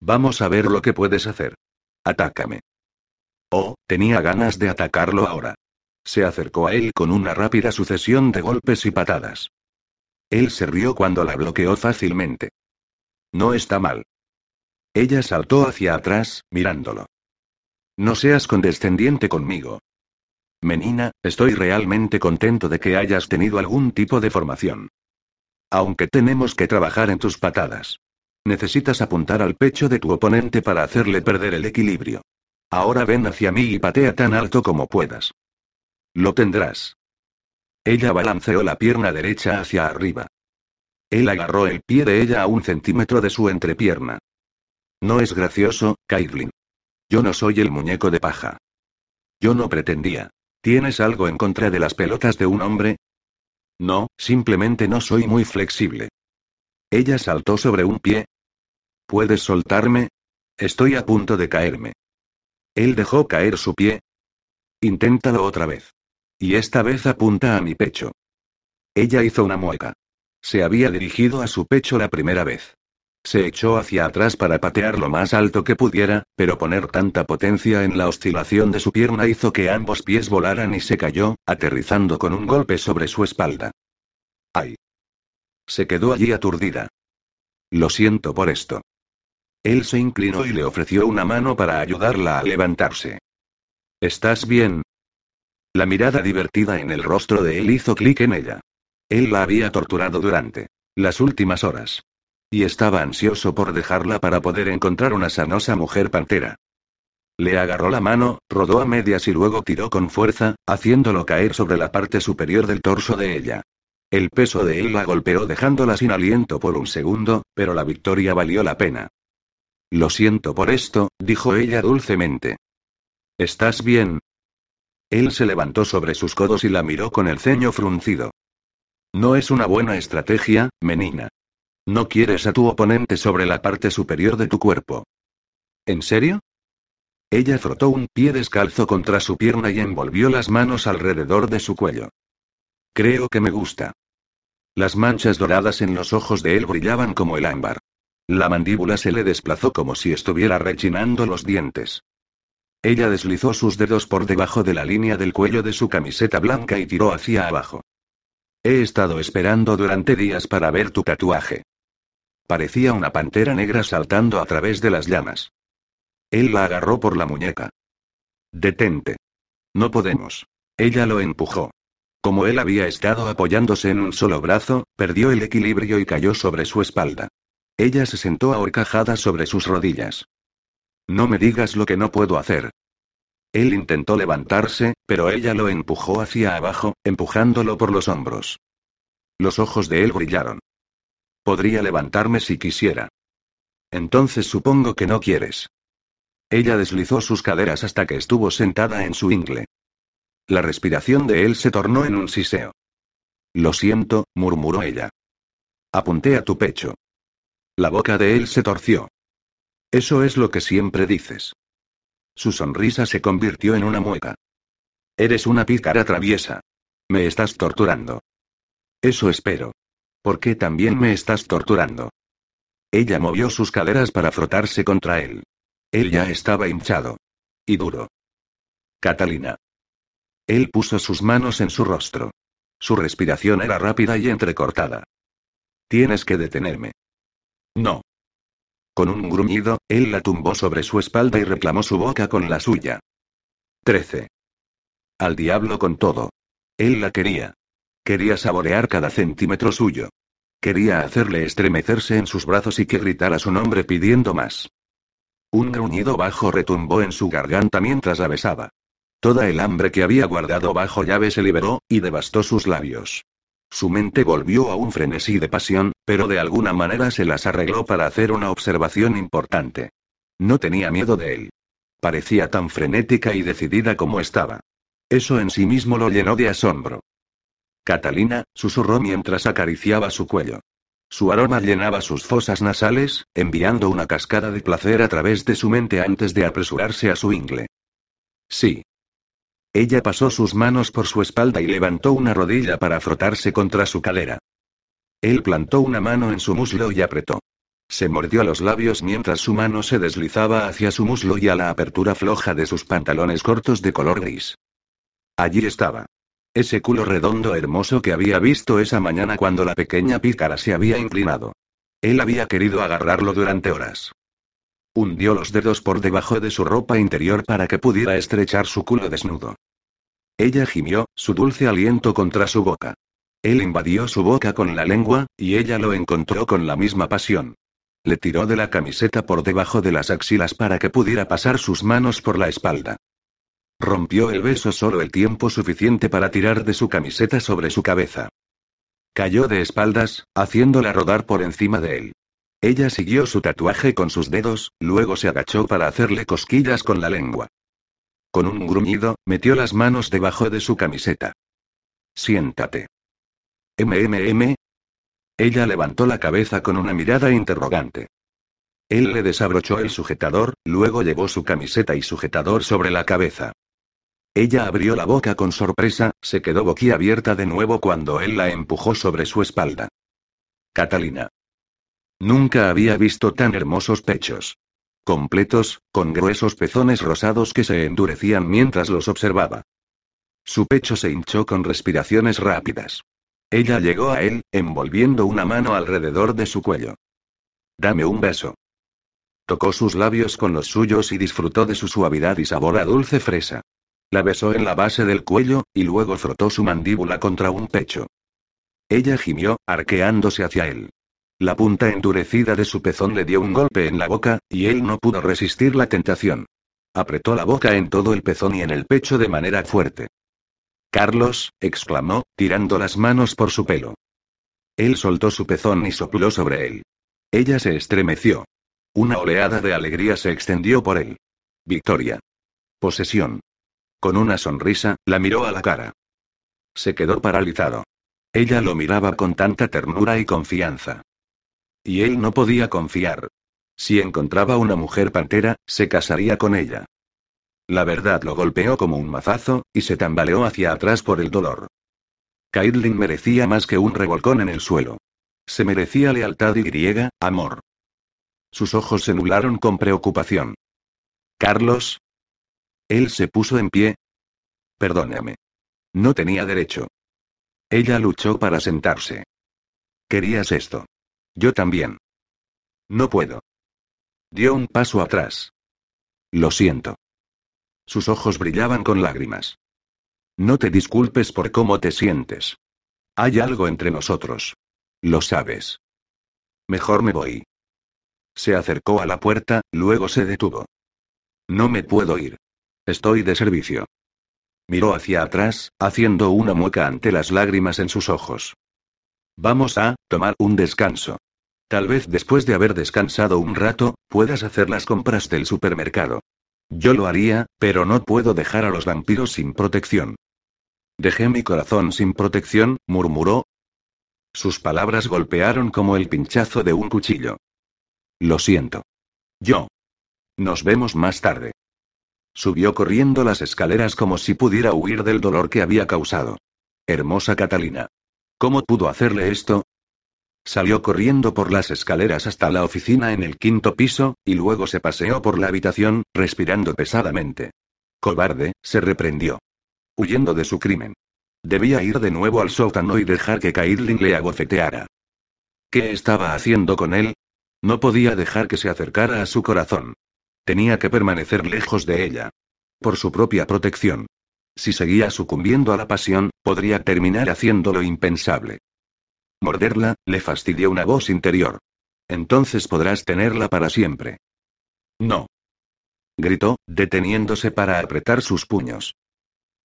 Vamos a ver lo que puedes hacer. Atácame. Oh, tenía ganas de atacarlo ahora. Se acercó a él con una rápida sucesión de golpes y patadas. Él se rió cuando la bloqueó fácilmente. No está mal. Ella saltó hacia atrás, mirándolo. No seas condescendiente conmigo. Menina, estoy realmente contento de que hayas tenido algún tipo de formación. Aunque tenemos que trabajar en tus patadas. Necesitas apuntar al pecho de tu oponente para hacerle perder el equilibrio. Ahora ven hacia mí y patea tan alto como puedas. Lo tendrás. Ella balanceó la pierna derecha hacia arriba. Él agarró el pie de ella a un centímetro de su entrepierna. No es gracioso, Caitlin. Yo no soy el muñeco de paja. Yo no pretendía. ¿Tienes algo en contra de las pelotas de un hombre? No, simplemente no soy muy flexible. Ella saltó sobre un pie. ¿Puedes soltarme? Estoy a punto de caerme. Él dejó caer su pie. Inténtalo otra vez. Y esta vez apunta a mi pecho. Ella hizo una mueca. Se había dirigido a su pecho la primera vez. Se echó hacia atrás para patear lo más alto que pudiera, pero poner tanta potencia en la oscilación de su pierna hizo que ambos pies volaran y se cayó, aterrizando con un golpe sobre su espalda. ¡Ay! Se quedó allí aturdida. Lo siento por esto. Él se inclinó y le ofreció una mano para ayudarla a levantarse. ¿Estás bien? La mirada divertida en el rostro de él hizo clic en ella. Él la había torturado durante las últimas horas. Y estaba ansioso por dejarla para poder encontrar una sanosa mujer pantera. Le agarró la mano, rodó a medias y luego tiró con fuerza, haciéndolo caer sobre la parte superior del torso de ella. El peso de él la golpeó dejándola sin aliento por un segundo, pero la victoria valió la pena. Lo siento por esto, dijo ella dulcemente. ¿Estás bien? Él se levantó sobre sus codos y la miró con el ceño fruncido. No es una buena estrategia, menina. No quieres a tu oponente sobre la parte superior de tu cuerpo. ¿En serio? Ella frotó un pie descalzo contra su pierna y envolvió las manos alrededor de su cuello. Creo que me gusta. Las manchas doradas en los ojos de él brillaban como el ámbar. La mandíbula se le desplazó como si estuviera rechinando los dientes. Ella deslizó sus dedos por debajo de la línea del cuello de su camiseta blanca y tiró hacia abajo. He estado esperando durante días para ver tu tatuaje. Parecía una pantera negra saltando a través de las llamas. Él la agarró por la muñeca. Detente. No podemos. Ella lo empujó. Como él había estado apoyándose en un solo brazo, perdió el equilibrio y cayó sobre su espalda. Ella se sentó ahorcajada sobre sus rodillas. No me digas lo que no puedo hacer. Él intentó levantarse, pero ella lo empujó hacia abajo, empujándolo por los hombros. Los ojos de él brillaron. Podría levantarme si quisiera. Entonces supongo que no quieres. Ella deslizó sus caderas hasta que estuvo sentada en su ingle. La respiración de él se tornó en un siseo. Lo siento, murmuró ella. Apunté a tu pecho. La boca de él se torció. Eso es lo que siempre dices. Su sonrisa se convirtió en una mueca. Eres una pícara traviesa. Me estás torturando. Eso espero. ¿Por qué también me estás torturando? Ella movió sus caderas para frotarse contra él. Él ya estaba hinchado. Y duro. Catalina. Él puso sus manos en su rostro. Su respiración era rápida y entrecortada. Tienes que detenerme. No. Con un gruñido, él la tumbó sobre su espalda y reclamó su boca con la suya. 13. Al diablo con todo. Él la quería. Quería saborear cada centímetro suyo. Quería hacerle estremecerse en sus brazos y que gritara su nombre pidiendo más. Un gruñido bajo retumbó en su garganta mientras la besaba. Toda el hambre que había guardado bajo llave se liberó, y devastó sus labios. Su mente volvió a un frenesí de pasión, pero de alguna manera se las arregló para hacer una observación importante. No tenía miedo de él. Parecía tan frenética y decidida como estaba. Eso en sí mismo lo llenó de asombro. Catalina, susurró mientras acariciaba su cuello. Su aroma llenaba sus fosas nasales, enviando una cascada de placer a través de su mente antes de apresurarse a su ingle. Sí. Ella pasó sus manos por su espalda y levantó una rodilla para frotarse contra su cadera. Él plantó una mano en su muslo y apretó. Se mordió los labios mientras su mano se deslizaba hacia su muslo y a la apertura floja de sus pantalones cortos de color gris. Allí estaba. Ese culo redondo hermoso que había visto esa mañana cuando la pequeña pícara se había inclinado. Él había querido agarrarlo durante horas. Hundió los dedos por debajo de su ropa interior para que pudiera estrechar su culo desnudo. Ella gimió, su dulce aliento contra su boca. Él invadió su boca con la lengua, y ella lo encontró con la misma pasión. Le tiró de la camiseta por debajo de las axilas para que pudiera pasar sus manos por la espalda. Rompió el beso solo el tiempo suficiente para tirar de su camiseta sobre su cabeza. Cayó de espaldas, haciéndola rodar por encima de él. Ella siguió su tatuaje con sus dedos, luego se agachó para hacerle cosquillas con la lengua. Con un gruñido, metió las manos debajo de su camiseta. Siéntate. MMM. Ella levantó la cabeza con una mirada interrogante. Él le desabrochó el sujetador, luego llevó su camiseta y sujetador sobre la cabeza. Ella abrió la boca con sorpresa, se quedó boquiabierta de nuevo cuando él la empujó sobre su espalda. Catalina. Nunca había visto tan hermosos pechos. Completos, con gruesos pezones rosados que se endurecían mientras los observaba. Su pecho se hinchó con respiraciones rápidas. Ella llegó a él, envolviendo una mano alrededor de su cuello. Dame un beso. Tocó sus labios con los suyos y disfrutó de su suavidad y sabor a dulce fresa. La besó en la base del cuello, y luego frotó su mandíbula contra un pecho. Ella gimió, arqueándose hacia él. La punta endurecida de su pezón le dio un golpe en la boca, y él no pudo resistir la tentación. Apretó la boca en todo el pezón y en el pecho de manera fuerte. Carlos, exclamó, tirando las manos por su pelo. Él soltó su pezón y sopló sobre él. Ella se estremeció. Una oleada de alegría se extendió por él. Victoria. Posesión. Con una sonrisa, la miró a la cara. Se quedó paralizado. Ella lo miraba con tanta ternura y confianza. Y él no podía confiar. Si encontraba una mujer pantera, se casaría con ella. La verdad lo golpeó como un mazazo, y se tambaleó hacia atrás por el dolor. Caitlin merecía más que un revolcón en el suelo. Se merecía lealtad y griega, amor. Sus ojos se nublaron con preocupación. Carlos, él se puso en pie. Perdóname. No tenía derecho. Ella luchó para sentarse. Querías esto. Yo también. No puedo. Dio un paso atrás. Lo siento. Sus ojos brillaban con lágrimas. No te disculpes por cómo te sientes. Hay algo entre nosotros. Lo sabes. Mejor me voy. Se acercó a la puerta, luego se detuvo. No me puedo ir. Estoy de servicio. Miró hacia atrás, haciendo una mueca ante las lágrimas en sus ojos. Vamos a tomar un descanso. Tal vez después de haber descansado un rato, puedas hacer las compras del supermercado. Yo lo haría, pero no puedo dejar a los vampiros sin protección. Dejé mi corazón sin protección, murmuró. Sus palabras golpearon como el pinchazo de un cuchillo. Lo siento. Yo. Nos vemos más tarde. Subió corriendo las escaleras como si pudiera huir del dolor que había causado. Hermosa Catalina. ¿Cómo pudo hacerle esto? Salió corriendo por las escaleras hasta la oficina en el quinto piso, y luego se paseó por la habitación, respirando pesadamente. Cobarde, se reprendió. Huyendo de su crimen. Debía ir de nuevo al sótano y dejar que Caitlin le agofeteara. ¿Qué estaba haciendo con él? No podía dejar que se acercara a su corazón. Tenía que permanecer lejos de ella. Por su propia protección. Si seguía sucumbiendo a la pasión, podría terminar haciendo lo impensable. Morderla, le fastidió una voz interior. Entonces podrás tenerla para siempre. No. Gritó, deteniéndose para apretar sus puños.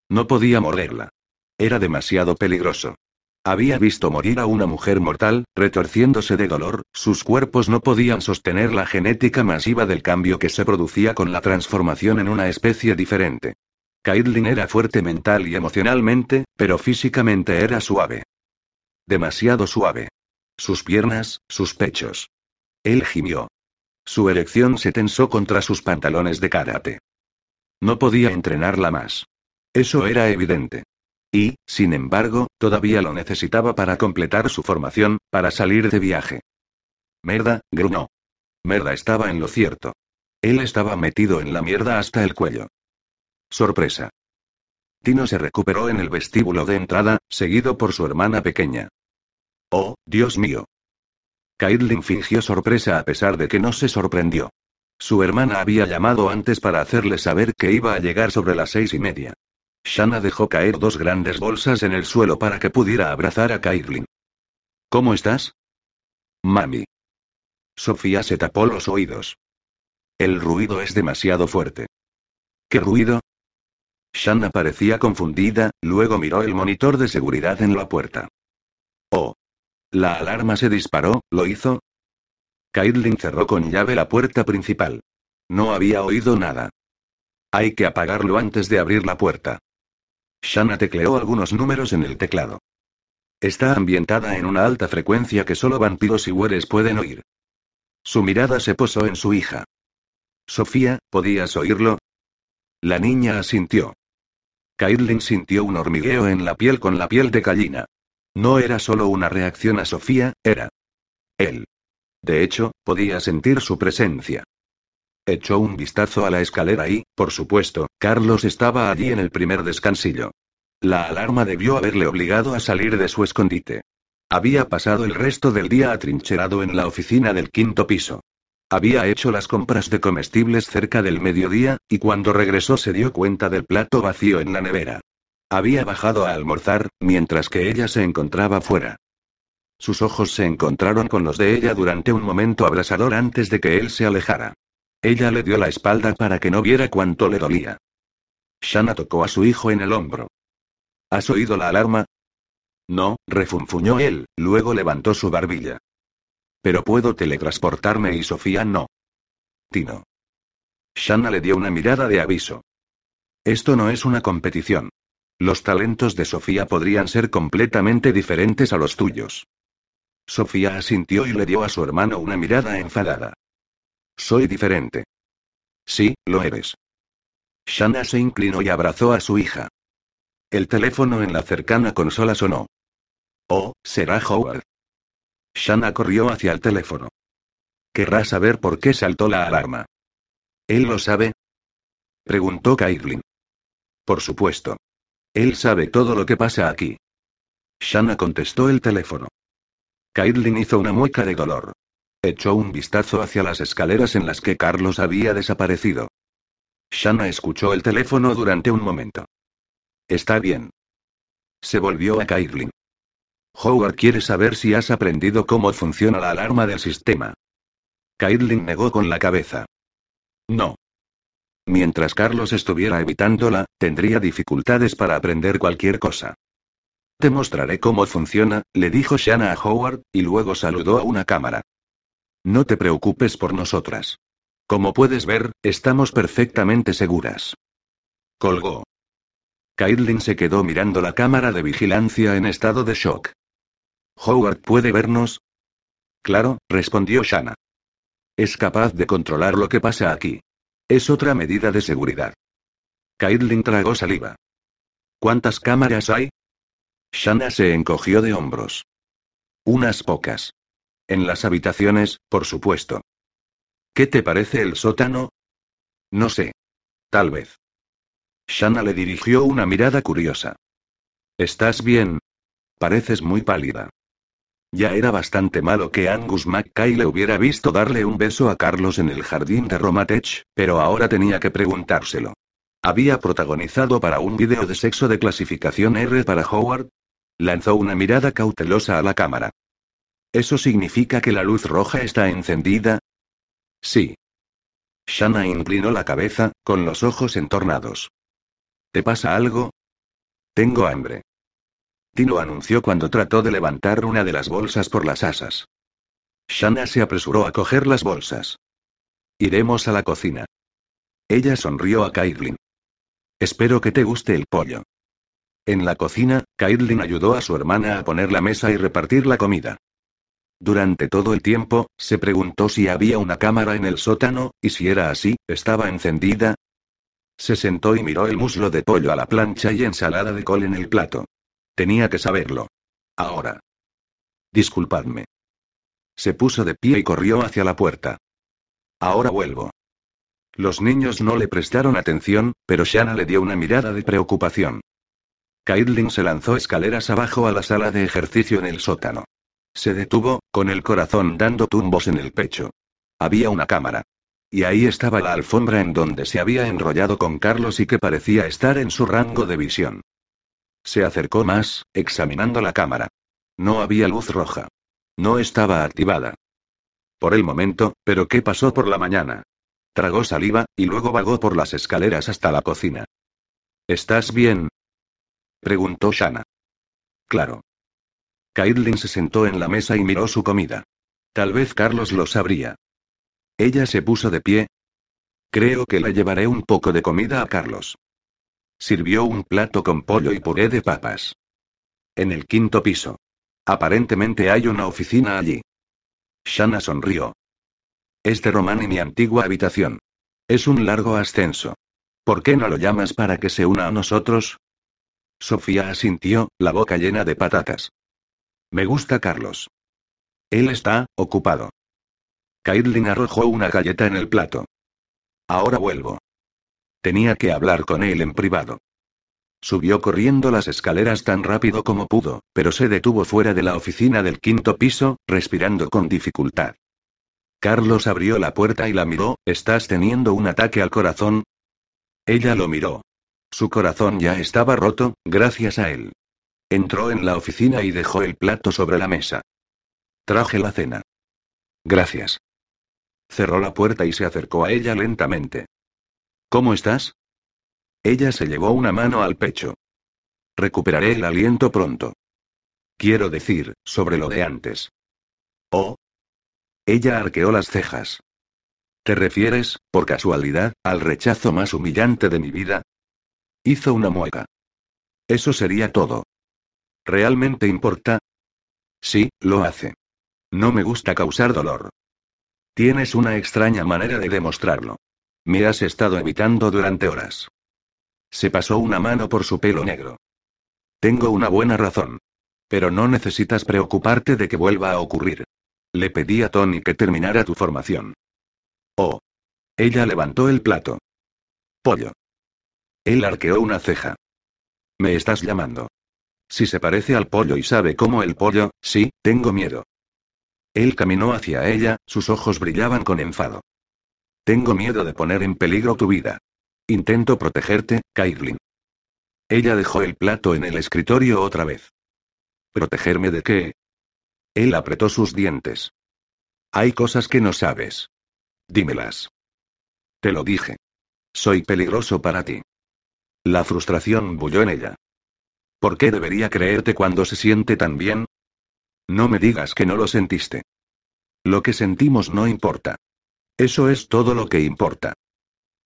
No podía morderla. Era demasiado peligroso. Había visto morir a una mujer mortal, retorciéndose de dolor, sus cuerpos no podían sostener la genética masiva del cambio que se producía con la transformación en una especie diferente. Caitlin era fuerte mental y emocionalmente, pero físicamente era suave. Demasiado suave. Sus piernas, sus pechos. Él gimió. Su erección se tensó contra sus pantalones de karate. No podía entrenarla más. Eso era evidente. Y, sin embargo, todavía lo necesitaba para completar su formación, para salir de viaje. Merda, grunó. Merda estaba en lo cierto. Él estaba metido en la mierda hasta el cuello. Sorpresa. Tino se recuperó en el vestíbulo de entrada, seguido por su hermana pequeña. Oh, Dios mío. Caitlin fingió sorpresa a pesar de que no se sorprendió. Su hermana había llamado antes para hacerle saber que iba a llegar sobre las seis y media. Shanna dejó caer dos grandes bolsas en el suelo para que pudiera abrazar a Caitlin. ¿Cómo estás? Mami. Sofía se tapó los oídos. El ruido es demasiado fuerte. ¿Qué ruido? Shanna parecía confundida, luego miró el monitor de seguridad en la puerta. Oh. La alarma se disparó, ¿lo hizo? Caitlin cerró con llave la puerta principal. No había oído nada. Hay que apagarlo antes de abrir la puerta. Shanna tecleó algunos números en el teclado. Está ambientada en una alta frecuencia que solo vampiros y güeres pueden oír. Su mirada se posó en su hija. Sofía, ¿podías oírlo? La niña asintió. Caitlin sintió un hormigueo en la piel con la piel de gallina. No era solo una reacción a Sofía, era él. De hecho, podía sentir su presencia. Echó un vistazo a la escalera y, por supuesto, Carlos estaba allí en el primer descansillo. La alarma debió haberle obligado a salir de su escondite. Había pasado el resto del día atrincherado en la oficina del quinto piso. Había hecho las compras de comestibles cerca del mediodía, y cuando regresó se dio cuenta del plato vacío en la nevera. Había bajado a almorzar, mientras que ella se encontraba fuera. Sus ojos se encontraron con los de ella durante un momento abrasador antes de que él se alejara. Ella le dio la espalda para que no viera cuánto le dolía. Shanna tocó a su hijo en el hombro. ¿Has oído la alarma? No, refunfuñó él, luego levantó su barbilla. Pero puedo teletransportarme y Sofía no. Tino. Shanna le dio una mirada de aviso. Esto no es una competición. Los talentos de Sofía podrían ser completamente diferentes a los tuyos. Sofía asintió y le dio a su hermano una mirada enfadada. Soy diferente. Sí, lo eres. Shanna se inclinó y abrazó a su hija. El teléfono en la cercana consola sonó. Oh, será Howard. Shanna corrió hacia el teléfono. Querrá saber por qué saltó la alarma. ¿Él lo sabe? Preguntó Caitlin. Por supuesto. Él sabe todo lo que pasa aquí. Shanna contestó el teléfono. Caitlin hizo una mueca de dolor. Echó un vistazo hacia las escaleras en las que Carlos había desaparecido. Shanna escuchó el teléfono durante un momento. Está bien. Se volvió a Caitlin. Howard quiere saber si has aprendido cómo funciona la alarma del sistema. Caitlin negó con la cabeza. No. Mientras Carlos estuviera evitándola, tendría dificultades para aprender cualquier cosa. Te mostraré cómo funciona, le dijo Shanna a Howard, y luego saludó a una cámara. No te preocupes por nosotras. Como puedes ver, estamos perfectamente seguras. Colgó. Caitlin se quedó mirando la cámara de vigilancia en estado de shock. ¿Howard puede vernos? Claro, respondió Shanna. Es capaz de controlar lo que pasa aquí. Es otra medida de seguridad. Caitlin tragó saliva. ¿Cuántas cámaras hay? Shanna se encogió de hombros. Unas pocas. En las habitaciones, por supuesto. ¿Qué te parece el sótano? No sé. Tal vez. Shanna le dirigió una mirada curiosa. ¿Estás bien? Pareces muy pálida. Ya era bastante malo que Angus McKay le hubiera visto darle un beso a Carlos en el jardín de Romatech, pero ahora tenía que preguntárselo. ¿Había protagonizado para un vídeo de sexo de clasificación R para Howard? Lanzó una mirada cautelosa a la cámara. ¿Eso significa que la luz roja está encendida? Sí. Shanna inclinó la cabeza, con los ojos entornados. ¿Te pasa algo? Tengo hambre. Tino anunció cuando trató de levantar una de las bolsas por las asas. Shanna se apresuró a coger las bolsas. Iremos a la cocina. Ella sonrió a Kaitlin. Espero que te guste el pollo. En la cocina, Kaitlin ayudó a su hermana a poner la mesa y repartir la comida. Durante todo el tiempo, se preguntó si había una cámara en el sótano, y si era así, ¿estaba encendida? Se sentó y miró el muslo de pollo a la plancha y ensalada de col en el plato. Tenía que saberlo. Ahora. Disculpadme. Se puso de pie y corrió hacia la puerta. Ahora vuelvo. Los niños no le prestaron atención, pero Shanna le dio una mirada de preocupación. Caitlin se lanzó escaleras abajo a la sala de ejercicio en el sótano. Se detuvo, con el corazón dando tumbos en el pecho. Había una cámara. Y ahí estaba la alfombra en donde se había enrollado con Carlos y que parecía estar en su rango de visión. Se acercó más, examinando la cámara. No había luz roja. No estaba activada. Por el momento, pero ¿qué pasó por la mañana? Tragó saliva, y luego vagó por las escaleras hasta la cocina. ¿Estás bien? preguntó Shanna. Claro. Caitlin se sentó en la mesa y miró su comida. Tal vez Carlos lo sabría. Ella se puso de pie. Creo que le llevaré un poco de comida a Carlos. Sirvió un plato con pollo y puré de papas. En el quinto piso. Aparentemente hay una oficina allí. Shanna sonrió. Es de Román y mi antigua habitación. Es un largo ascenso. ¿Por qué no lo llamas para que se una a nosotros? Sofía asintió, la boca llena de patatas. Me gusta Carlos. Él está, ocupado. Caitlin arrojó una galleta en el plato. Ahora vuelvo. Tenía que hablar con él en privado. Subió corriendo las escaleras tan rápido como pudo, pero se detuvo fuera de la oficina del quinto piso, respirando con dificultad. Carlos abrió la puerta y la miró, ¿estás teniendo un ataque al corazón? Ella lo miró. Su corazón ya estaba roto, gracias a él. Entró en la oficina y dejó el plato sobre la mesa. Traje la cena. Gracias. Cerró la puerta y se acercó a ella lentamente. ¿Cómo estás? Ella se llevó una mano al pecho. Recuperaré el aliento pronto. Quiero decir, sobre lo de antes. Oh, ella arqueó las cejas. ¿Te refieres, por casualidad, al rechazo más humillante de mi vida? Hizo una mueca. Eso sería todo. ¿Realmente importa? Sí, lo hace. No me gusta causar dolor. Tienes una extraña manera de demostrarlo. Me has estado evitando durante horas. Se pasó una mano por su pelo negro. Tengo una buena razón. Pero no necesitas preocuparte de que vuelva a ocurrir. Le pedí a Tony que terminara tu formación. Oh. Ella levantó el plato. Pollo. Él arqueó una ceja. ¿Me estás llamando? Si se parece al pollo y sabe cómo el pollo, sí, tengo miedo. Él caminó hacia ella, sus ojos brillaban con enfado. Tengo miedo de poner en peligro tu vida. Intento protegerte, Caitlin. Ella dejó el plato en el escritorio otra vez. ¿Protegerme de qué? Él apretó sus dientes. Hay cosas que no sabes. Dímelas. Te lo dije. Soy peligroso para ti. La frustración bulló en ella. ¿Por qué debería creerte cuando se siente tan bien? No me digas que no lo sentiste. Lo que sentimos no importa. Eso es todo lo que importa.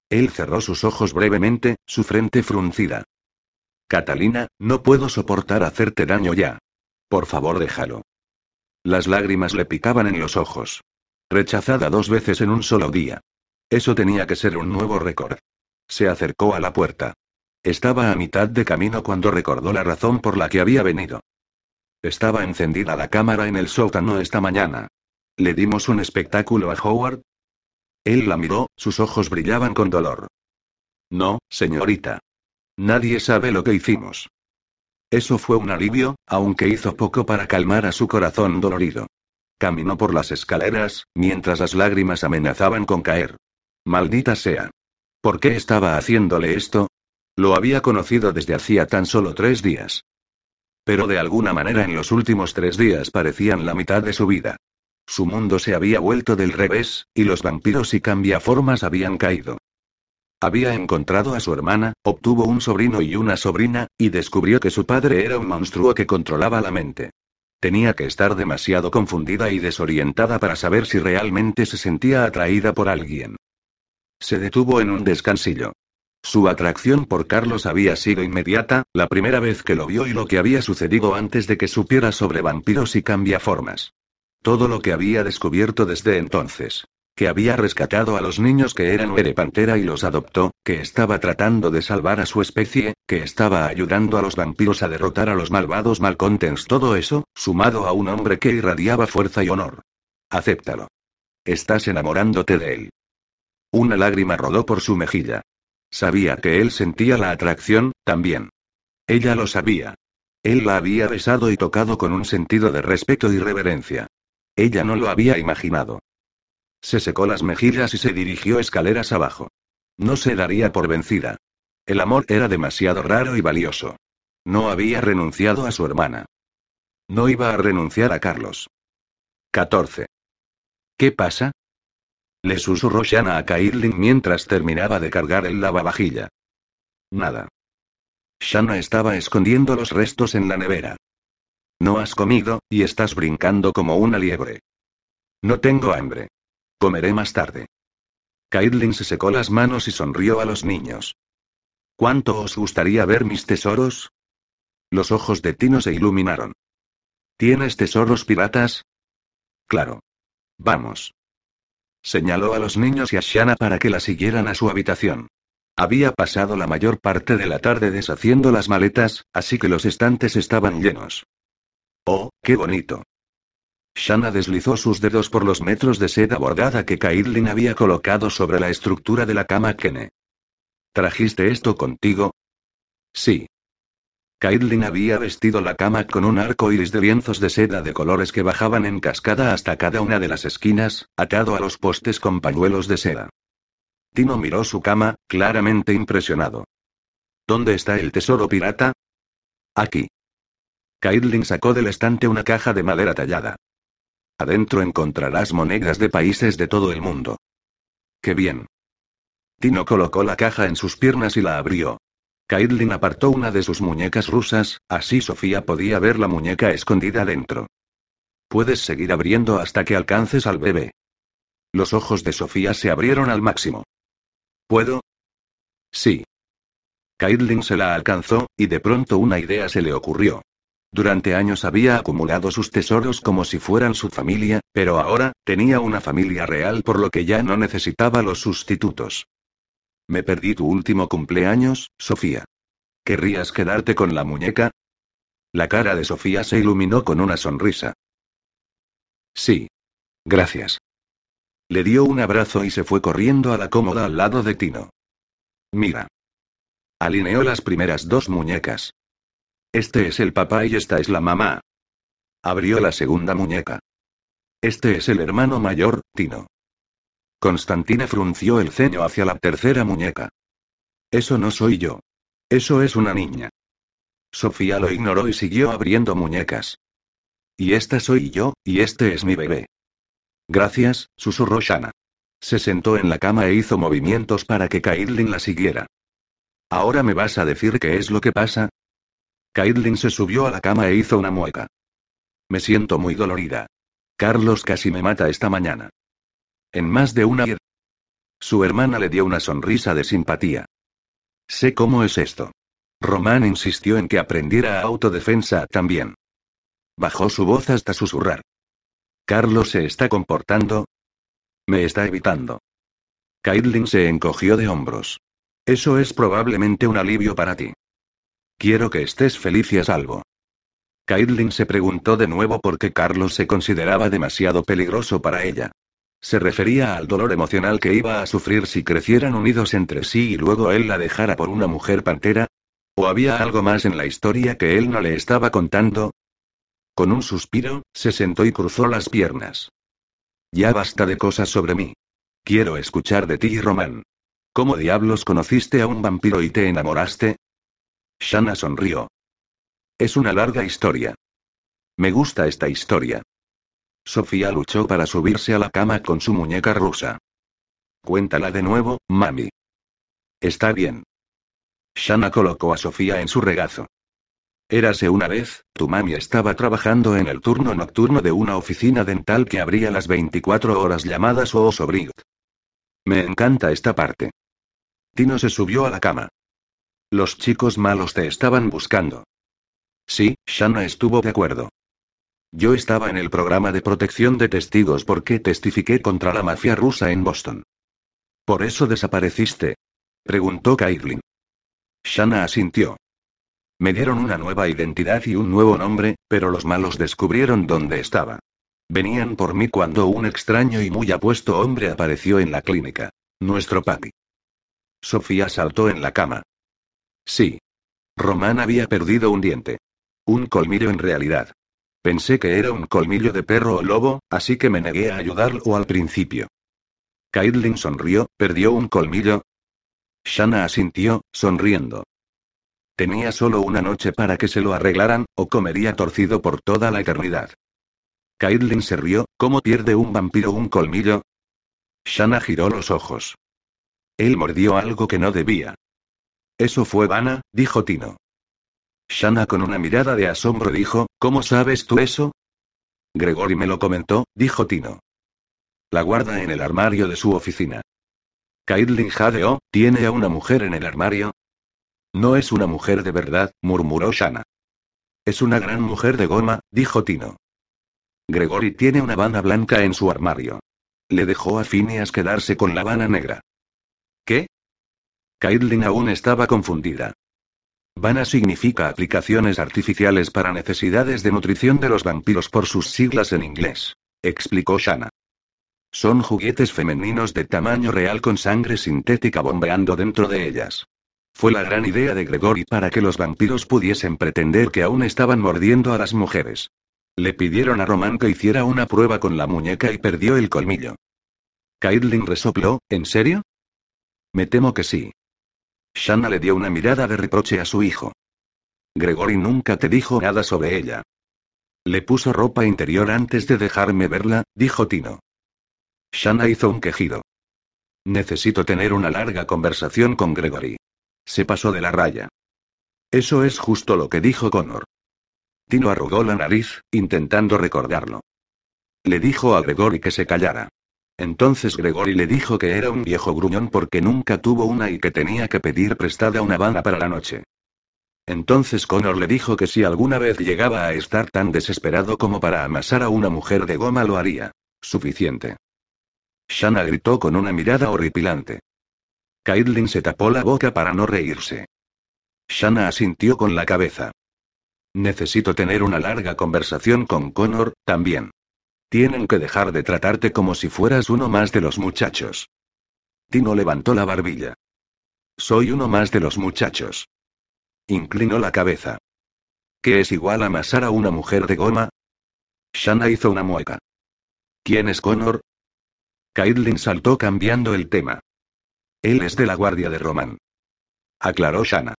Él cerró sus ojos brevemente, su frente fruncida. Catalina, no puedo soportar hacerte daño ya. Por favor déjalo. Las lágrimas le picaban en los ojos. Rechazada dos veces en un solo día. Eso tenía que ser un nuevo récord. Se acercó a la puerta. Estaba a mitad de camino cuando recordó la razón por la que había venido. Estaba encendida la cámara en el sótano esta mañana. ¿Le dimos un espectáculo a Howard? Él la miró, sus ojos brillaban con dolor. No, señorita. Nadie sabe lo que hicimos. Eso fue un alivio, aunque hizo poco para calmar a su corazón dolorido. Caminó por las escaleras, mientras las lágrimas amenazaban con caer. Maldita sea. ¿Por qué estaba haciéndole esto? Lo había conocido desde hacía tan solo tres días. Pero de alguna manera en los últimos tres días parecían la mitad de su vida. Su mundo se había vuelto del revés, y los vampiros y cambiaformas habían caído. Había encontrado a su hermana, obtuvo un sobrino y una sobrina, y descubrió que su padre era un monstruo que controlaba la mente. Tenía que estar demasiado confundida y desorientada para saber si realmente se sentía atraída por alguien. Se detuvo en un descansillo. Su atracción por Carlos había sido inmediata, la primera vez que lo vio y lo que había sucedido antes de que supiera sobre vampiros y cambiaformas. Todo lo que había descubierto desde entonces que había rescatado a los niños que eran Were Pantera y los adoptó, que estaba tratando de salvar a su especie, que estaba ayudando a los vampiros a derrotar a los malvados Malcontents. Todo eso, sumado a un hombre que irradiaba fuerza y honor. Acéptalo. Estás enamorándote de él. Una lágrima rodó por su mejilla. Sabía que él sentía la atracción, también. Ella lo sabía. Él la había besado y tocado con un sentido de respeto y reverencia. Ella no lo había imaginado. Se secó las mejillas y se dirigió escaleras abajo. No se daría por vencida. El amor era demasiado raro y valioso. No había renunciado a su hermana. No iba a renunciar a Carlos. 14. ¿Qué pasa? Le susurró Shanna a Kairlin mientras terminaba de cargar el lavavajilla. Nada. Shanna estaba escondiendo los restos en la nevera. No has comido, y estás brincando como una liebre. No tengo hambre. Comeré más tarde. Caitlin se secó las manos y sonrió a los niños. ¿Cuánto os gustaría ver mis tesoros? Los ojos de Tino se iluminaron. ¿Tienes tesoros piratas? Claro. Vamos. Señaló a los niños y a Shanna para que la siguieran a su habitación. Había pasado la mayor parte de la tarde deshaciendo las maletas, así que los estantes estaban llenos. Oh, qué bonito. Shanna deslizó sus dedos por los metros de seda bordada que Caitlin había colocado sobre la estructura de la cama Kene. ¿Trajiste esto contigo? Sí. Caitlin había vestido la cama con un arco iris de lienzos de seda de colores que bajaban en cascada hasta cada una de las esquinas, atado a los postes con pañuelos de seda. Tino miró su cama, claramente impresionado. ¿Dónde está el tesoro pirata? Aquí. Caitlin sacó del estante una caja de madera tallada. Adentro encontrarás monedas de países de todo el mundo. ¡Qué bien! Tino colocó la caja en sus piernas y la abrió. Caitlin apartó una de sus muñecas rusas, así Sofía podía ver la muñeca escondida dentro. Puedes seguir abriendo hasta que alcances al bebé. Los ojos de Sofía se abrieron al máximo. ¿Puedo? Sí. Caitlin se la alcanzó, y de pronto una idea se le ocurrió. Durante años había acumulado sus tesoros como si fueran su familia, pero ahora, tenía una familia real por lo que ya no necesitaba los sustitutos. Me perdí tu último cumpleaños, Sofía. ¿Querrías quedarte con la muñeca? La cara de Sofía se iluminó con una sonrisa. Sí. Gracias. Le dio un abrazo y se fue corriendo a la cómoda al lado de Tino. Mira. Alineó las primeras dos muñecas. Este es el papá y esta es la mamá. Abrió la segunda muñeca. Este es el hermano mayor, Tino. Constantina frunció el ceño hacia la tercera muñeca. Eso no soy yo. Eso es una niña. Sofía lo ignoró y siguió abriendo muñecas. Y esta soy yo, y este es mi bebé. Gracias, susurró Shana. Se sentó en la cama e hizo movimientos para que Caitlin la siguiera. ¿Ahora me vas a decir qué es lo que pasa? Caitlin se subió a la cama e hizo una mueca. Me siento muy dolorida. Carlos casi me mata esta mañana. En más de una... Su hermana le dio una sonrisa de simpatía. Sé cómo es esto. Román insistió en que aprendiera autodefensa también. Bajó su voz hasta susurrar. Carlos se está comportando. Me está evitando. Caitlin se encogió de hombros. Eso es probablemente un alivio para ti. Quiero que estés feliz y a salvo. Caitlin se preguntó de nuevo por qué Carlos se consideraba demasiado peligroso para ella. ¿Se refería al dolor emocional que iba a sufrir si crecieran unidos entre sí y luego él la dejara por una mujer pantera? ¿O había algo más en la historia que él no le estaba contando? Con un suspiro, se sentó y cruzó las piernas. Ya basta de cosas sobre mí. Quiero escuchar de ti Román. ¿Cómo diablos conociste a un vampiro y te enamoraste? Shanna sonrió. Es una larga historia. Me gusta esta historia. Sofía luchó para subirse a la cama con su muñeca rusa. Cuéntala de nuevo, mami. Está bien. Shana colocó a Sofía en su regazo. Érase una vez, tu mami estaba trabajando en el turno nocturno de una oficina dental que abría las 24 horas llamadas o Osobrit. Me encanta esta parte. Tino se subió a la cama. Los chicos malos te estaban buscando. Sí, Shana estuvo de acuerdo. Yo estaba en el programa de protección de testigos porque testifiqué contra la mafia rusa en Boston. ¿Por eso desapareciste? preguntó Caitlin. Shana asintió. Me dieron una nueva identidad y un nuevo nombre, pero los malos descubrieron dónde estaba. Venían por mí cuando un extraño y muy apuesto hombre apareció en la clínica. Nuestro papi. Sofía saltó en la cama. Sí. Román había perdido un diente. Un colmillo en realidad. Pensé que era un colmillo de perro o lobo, así que me negué a ayudarlo al principio. Caitlin sonrió, perdió un colmillo. Shanna asintió, sonriendo. Tenía solo una noche para que se lo arreglaran, o comería torcido por toda la eternidad. Caitlin se rió, ¿cómo pierde un vampiro un colmillo? Shanna giró los ojos. Él mordió algo que no debía. Eso fue vana, dijo Tino. Shanna con una mirada de asombro dijo, ¿cómo sabes tú eso? Gregory me lo comentó, dijo Tino. La guarda en el armario de su oficina. Caitlin jadeó, ¿tiene a una mujer en el armario? No es una mujer de verdad, murmuró Shanna. Es una gran mujer de goma, dijo Tino. Gregory tiene una vana blanca en su armario. Le dejó a Phineas quedarse con la vana negra. ¿Qué? Caitlin aún estaba confundida. Vana significa aplicaciones artificiales para necesidades de nutrición de los vampiros por sus siglas en inglés, explicó Shanna. Son juguetes femeninos de tamaño real con sangre sintética bombeando dentro de ellas. Fue la gran idea de Gregory para que los vampiros pudiesen pretender que aún estaban mordiendo a las mujeres. Le pidieron a Román que hiciera una prueba con la muñeca y perdió el colmillo. Caitlin resopló, ¿en serio? Me temo que sí. Shanna le dio una mirada de reproche a su hijo. Gregory nunca te dijo nada sobre ella. Le puso ropa interior antes de dejarme verla, dijo Tino. Shanna hizo un quejido. Necesito tener una larga conversación con Gregory. Se pasó de la raya. Eso es justo lo que dijo Connor. Tino arrugó la nariz, intentando recordarlo. Le dijo a Gregory que se callara. Entonces Gregory le dijo que era un viejo gruñón porque nunca tuvo una y que tenía que pedir prestada una banda para la noche. Entonces Connor le dijo que si alguna vez llegaba a estar tan desesperado como para amasar a una mujer de goma lo haría. Suficiente. Shanna gritó con una mirada horripilante. Caitlin se tapó la boca para no reírse. Shanna asintió con la cabeza. Necesito tener una larga conversación con Connor, también. Tienen que dejar de tratarte como si fueras uno más de los muchachos. Tino levantó la barbilla. Soy uno más de los muchachos. Inclinó la cabeza. ¿Qué es igual amasar a una mujer de goma? Shanna hizo una mueca. ¿Quién es Connor? Caitlin saltó cambiando el tema. Él es de la guardia de Roman. Aclaró Shanna.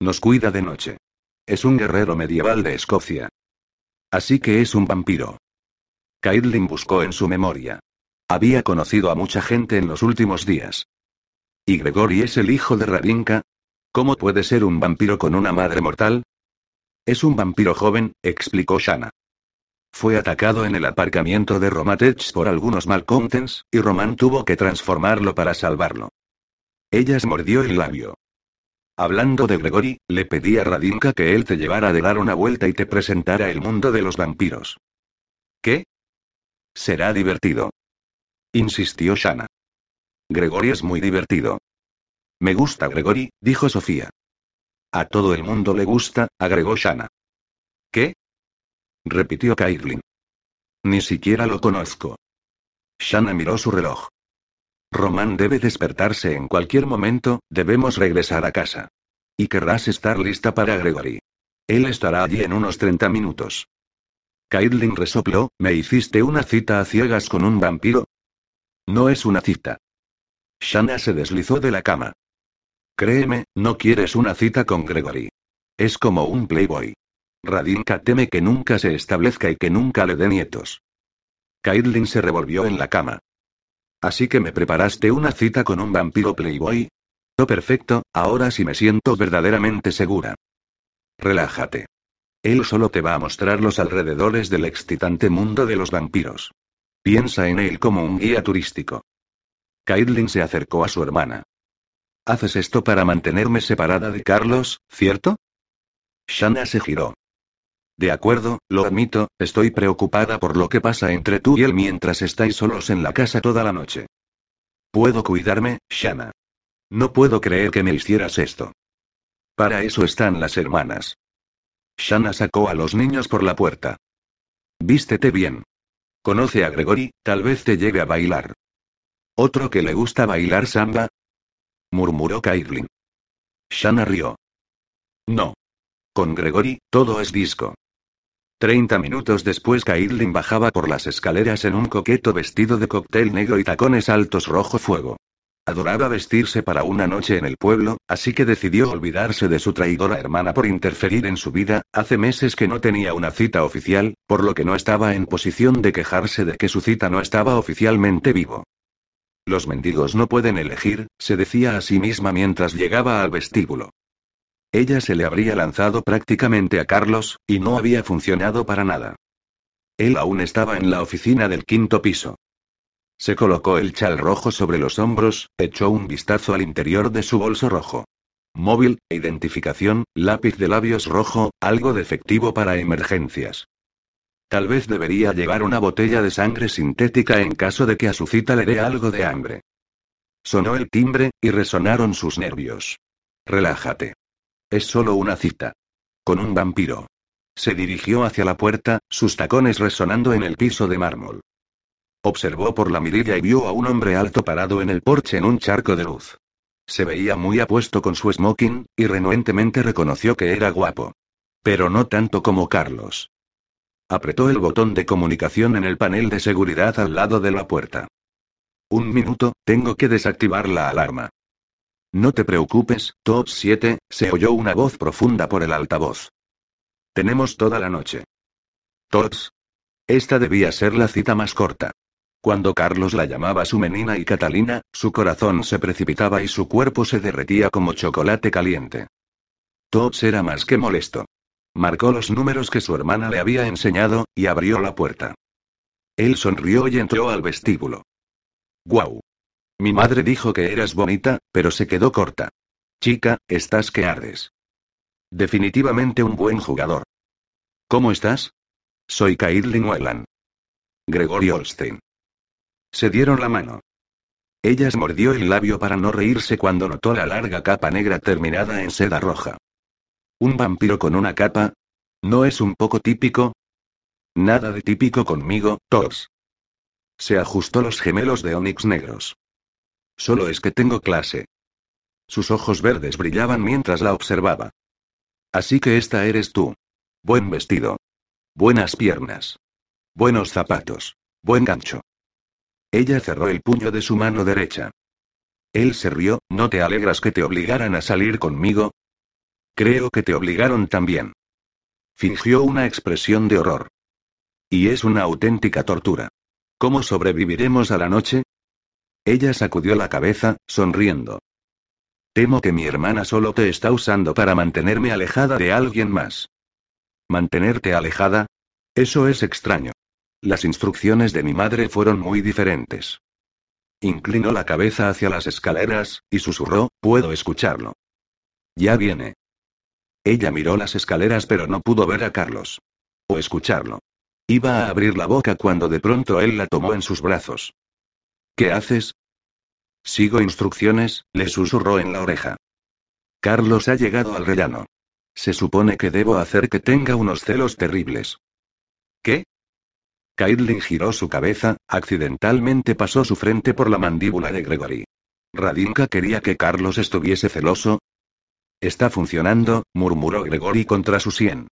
Nos cuida de noche. Es un guerrero medieval de Escocia. Así que es un vampiro. Caitlin buscó en su memoria. Había conocido a mucha gente en los últimos días. ¿Y Gregory es el hijo de Radinka? ¿Cómo puede ser un vampiro con una madre mortal? Es un vampiro joven, explicó Shanna. Fue atacado en el aparcamiento de Romatech por algunos malcontents, y Roman tuvo que transformarlo para salvarlo. Ella se mordió el labio. Hablando de Gregory, le pedí a Radinka que él te llevara de dar una vuelta y te presentara el mundo de los vampiros. ¿Qué? Será divertido. Insistió Shanna. Gregory es muy divertido. Me gusta Gregory, dijo Sofía. A todo el mundo le gusta, agregó Shanna. ¿Qué? repitió Caitlin. Ni siquiera lo conozco. Shanna miró su reloj. Román debe despertarse en cualquier momento, debemos regresar a casa. Y querrás estar lista para Gregory. Él estará allí en unos 30 minutos. Caitlin resopló, ¿me hiciste una cita a ciegas con un vampiro? No es una cita. Shanna se deslizó de la cama. Créeme, no quieres una cita con Gregory. Es como un playboy. Radinka teme que nunca se establezca y que nunca le dé nietos. Caitlin se revolvió en la cama. Así que me preparaste una cita con un vampiro playboy. Oh, perfecto, ahora sí me siento verdaderamente segura. Relájate. Él solo te va a mostrar los alrededores del excitante mundo de los vampiros. Piensa en él como un guía turístico. Caitlin se acercó a su hermana. Haces esto para mantenerme separada de Carlos, ¿cierto? Shanna se giró. De acuerdo, lo admito, estoy preocupada por lo que pasa entre tú y él mientras estáis solos en la casa toda la noche. Puedo cuidarme, Shanna. No puedo creer que me hicieras esto. Para eso están las hermanas. Shanna sacó a los niños por la puerta. Vístete bien. Conoce a Gregory, tal vez te lleve a bailar. ¿Otro que le gusta bailar samba? murmuró Caitlin. Shanna rió. No. Con Gregory, todo es disco. Treinta minutos después Caitlin bajaba por las escaleras en un coqueto vestido de cóctel negro y tacones altos rojo fuego. Adoraba vestirse para una noche en el pueblo, así que decidió olvidarse de su traidora hermana por interferir en su vida, hace meses que no tenía una cita oficial, por lo que no estaba en posición de quejarse de que su cita no estaba oficialmente vivo. Los mendigos no pueden elegir, se decía a sí misma mientras llegaba al vestíbulo. Ella se le habría lanzado prácticamente a Carlos, y no había funcionado para nada. Él aún estaba en la oficina del quinto piso. Se colocó el chal rojo sobre los hombros, echó un vistazo al interior de su bolso rojo. Móvil, identificación, lápiz de labios rojo, algo de efectivo para emergencias. Tal vez debería llevar una botella de sangre sintética en caso de que a su cita le dé algo de hambre. Sonó el timbre, y resonaron sus nervios. Relájate. Es solo una cita. Con un vampiro. Se dirigió hacia la puerta, sus tacones resonando en el piso de mármol. Observó por la mirilla y vio a un hombre alto parado en el porche en un charco de luz. Se veía muy apuesto con su smoking, y renuentemente reconoció que era guapo. Pero no tanto como Carlos. Apretó el botón de comunicación en el panel de seguridad al lado de la puerta. Un minuto, tengo que desactivar la alarma. No te preocupes, Top 7, se oyó una voz profunda por el altavoz. Tenemos toda la noche. Tots. Esta debía ser la cita más corta. Cuando Carlos la llamaba su menina y Catalina, su corazón se precipitaba y su cuerpo se derretía como chocolate caliente. Tops era más que molesto. Marcó los números que su hermana le había enseñado, y abrió la puerta. Él sonrió y entró al vestíbulo. ¡Guau! Mi madre dijo que eras bonita, pero se quedó corta. Chica, estás que ardes. Definitivamente un buen jugador. ¿Cómo estás? Soy Caitlin Whelan. Gregory Olstein. Se dieron la mano. Ella se mordió el labio para no reírse cuando notó la larga capa negra terminada en seda roja. ¿Un vampiro con una capa? ¿No es un poco típico? Nada de típico conmigo, Thors. Se ajustó los gemelos de onix negros. Solo es que tengo clase. Sus ojos verdes brillaban mientras la observaba. Así que esta eres tú. Buen vestido. Buenas piernas. Buenos zapatos. Buen gancho. Ella cerró el puño de su mano derecha. Él se rió, ¿no te alegras que te obligaran a salir conmigo? Creo que te obligaron también. Fingió una expresión de horror. Y es una auténtica tortura. ¿Cómo sobreviviremos a la noche? Ella sacudió la cabeza, sonriendo. Temo que mi hermana solo te está usando para mantenerme alejada de alguien más. ¿Mantenerte alejada? Eso es extraño. Las instrucciones de mi madre fueron muy diferentes. Inclinó la cabeza hacia las escaleras, y susurró, puedo escucharlo. Ya viene. Ella miró las escaleras pero no pudo ver a Carlos. O escucharlo. Iba a abrir la boca cuando de pronto él la tomó en sus brazos. ¿Qué haces? Sigo instrucciones, le susurró en la oreja. Carlos ha llegado al rellano. Se supone que debo hacer que tenga unos celos terribles. ¿Qué? Caitlin giró su cabeza, accidentalmente pasó su frente por la mandíbula de Gregory. ¿Radinka quería que Carlos estuviese celoso? Está funcionando, murmuró Gregory contra su sien.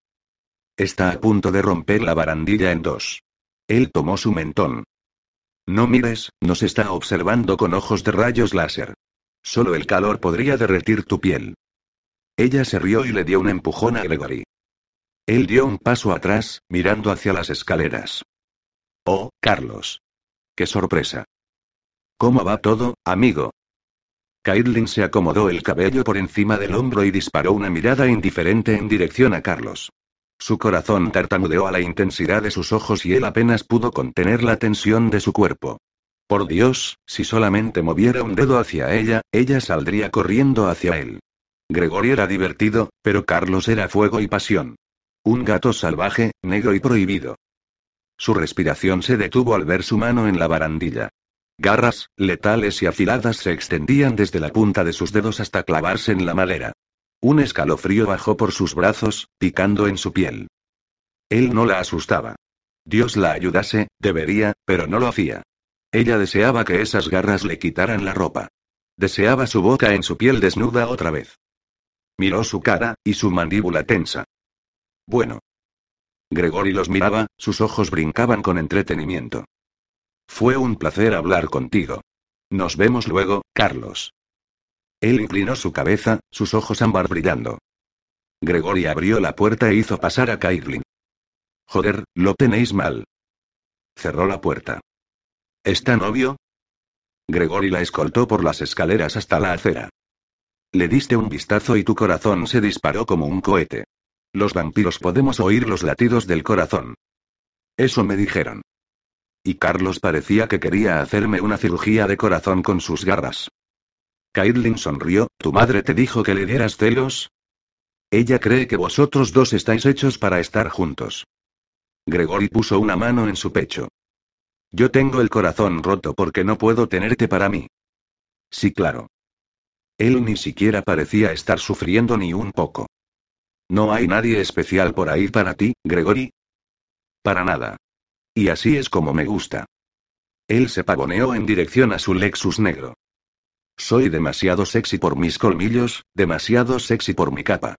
Está a punto de romper la barandilla en dos. Él tomó su mentón. No mires, nos está observando con ojos de rayos láser. Solo el calor podría derretir tu piel. Ella se rió y le dio un empujón a Gregory. Él dio un paso atrás, mirando hacia las escaleras. Oh, Carlos. Qué sorpresa. ¿Cómo va todo, amigo? Caitlin se acomodó el cabello por encima del hombro y disparó una mirada indiferente en dirección a Carlos. Su corazón tartamudeó a la intensidad de sus ojos y él apenas pudo contener la tensión de su cuerpo. Por Dios, si solamente moviera un dedo hacia ella, ella saldría corriendo hacia él. Gregory era divertido, pero Carlos era fuego y pasión. Un gato salvaje, negro y prohibido. Su respiración se detuvo al ver su mano en la barandilla. Garras, letales y afiladas se extendían desde la punta de sus dedos hasta clavarse en la madera. Un escalofrío bajó por sus brazos, picando en su piel. Él no la asustaba. Dios la ayudase, debería, pero no lo hacía. Ella deseaba que esas garras le quitaran la ropa. Deseaba su boca en su piel desnuda otra vez. Miró su cara, y su mandíbula tensa. Bueno. Gregory los miraba, sus ojos brincaban con entretenimiento. Fue un placer hablar contigo. Nos vemos luego, Carlos. Él inclinó su cabeza, sus ojos ámbar brillando. Gregory abrió la puerta e hizo pasar a Caitlin. Joder, lo tenéis mal. Cerró la puerta. ¿Está novio? Gregory la escoltó por las escaleras hasta la acera. Le diste un vistazo y tu corazón se disparó como un cohete. Los vampiros podemos oír los latidos del corazón. Eso me dijeron. Y Carlos parecía que quería hacerme una cirugía de corazón con sus garras. Caitlin sonrió, ¿tu madre te dijo que le dieras celos? Ella cree que vosotros dos estáis hechos para estar juntos. Gregory puso una mano en su pecho. Yo tengo el corazón roto porque no puedo tenerte para mí. Sí, claro. Él ni siquiera parecía estar sufriendo ni un poco. ¿No hay nadie especial por ahí para ti, Gregory? Para nada. Y así es como me gusta. Él se pavoneó en dirección a su Lexus negro. Soy demasiado sexy por mis colmillos, demasiado sexy por mi capa.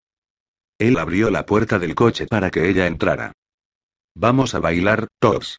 Él abrió la puerta del coche para que ella entrara. Vamos a bailar, Tops.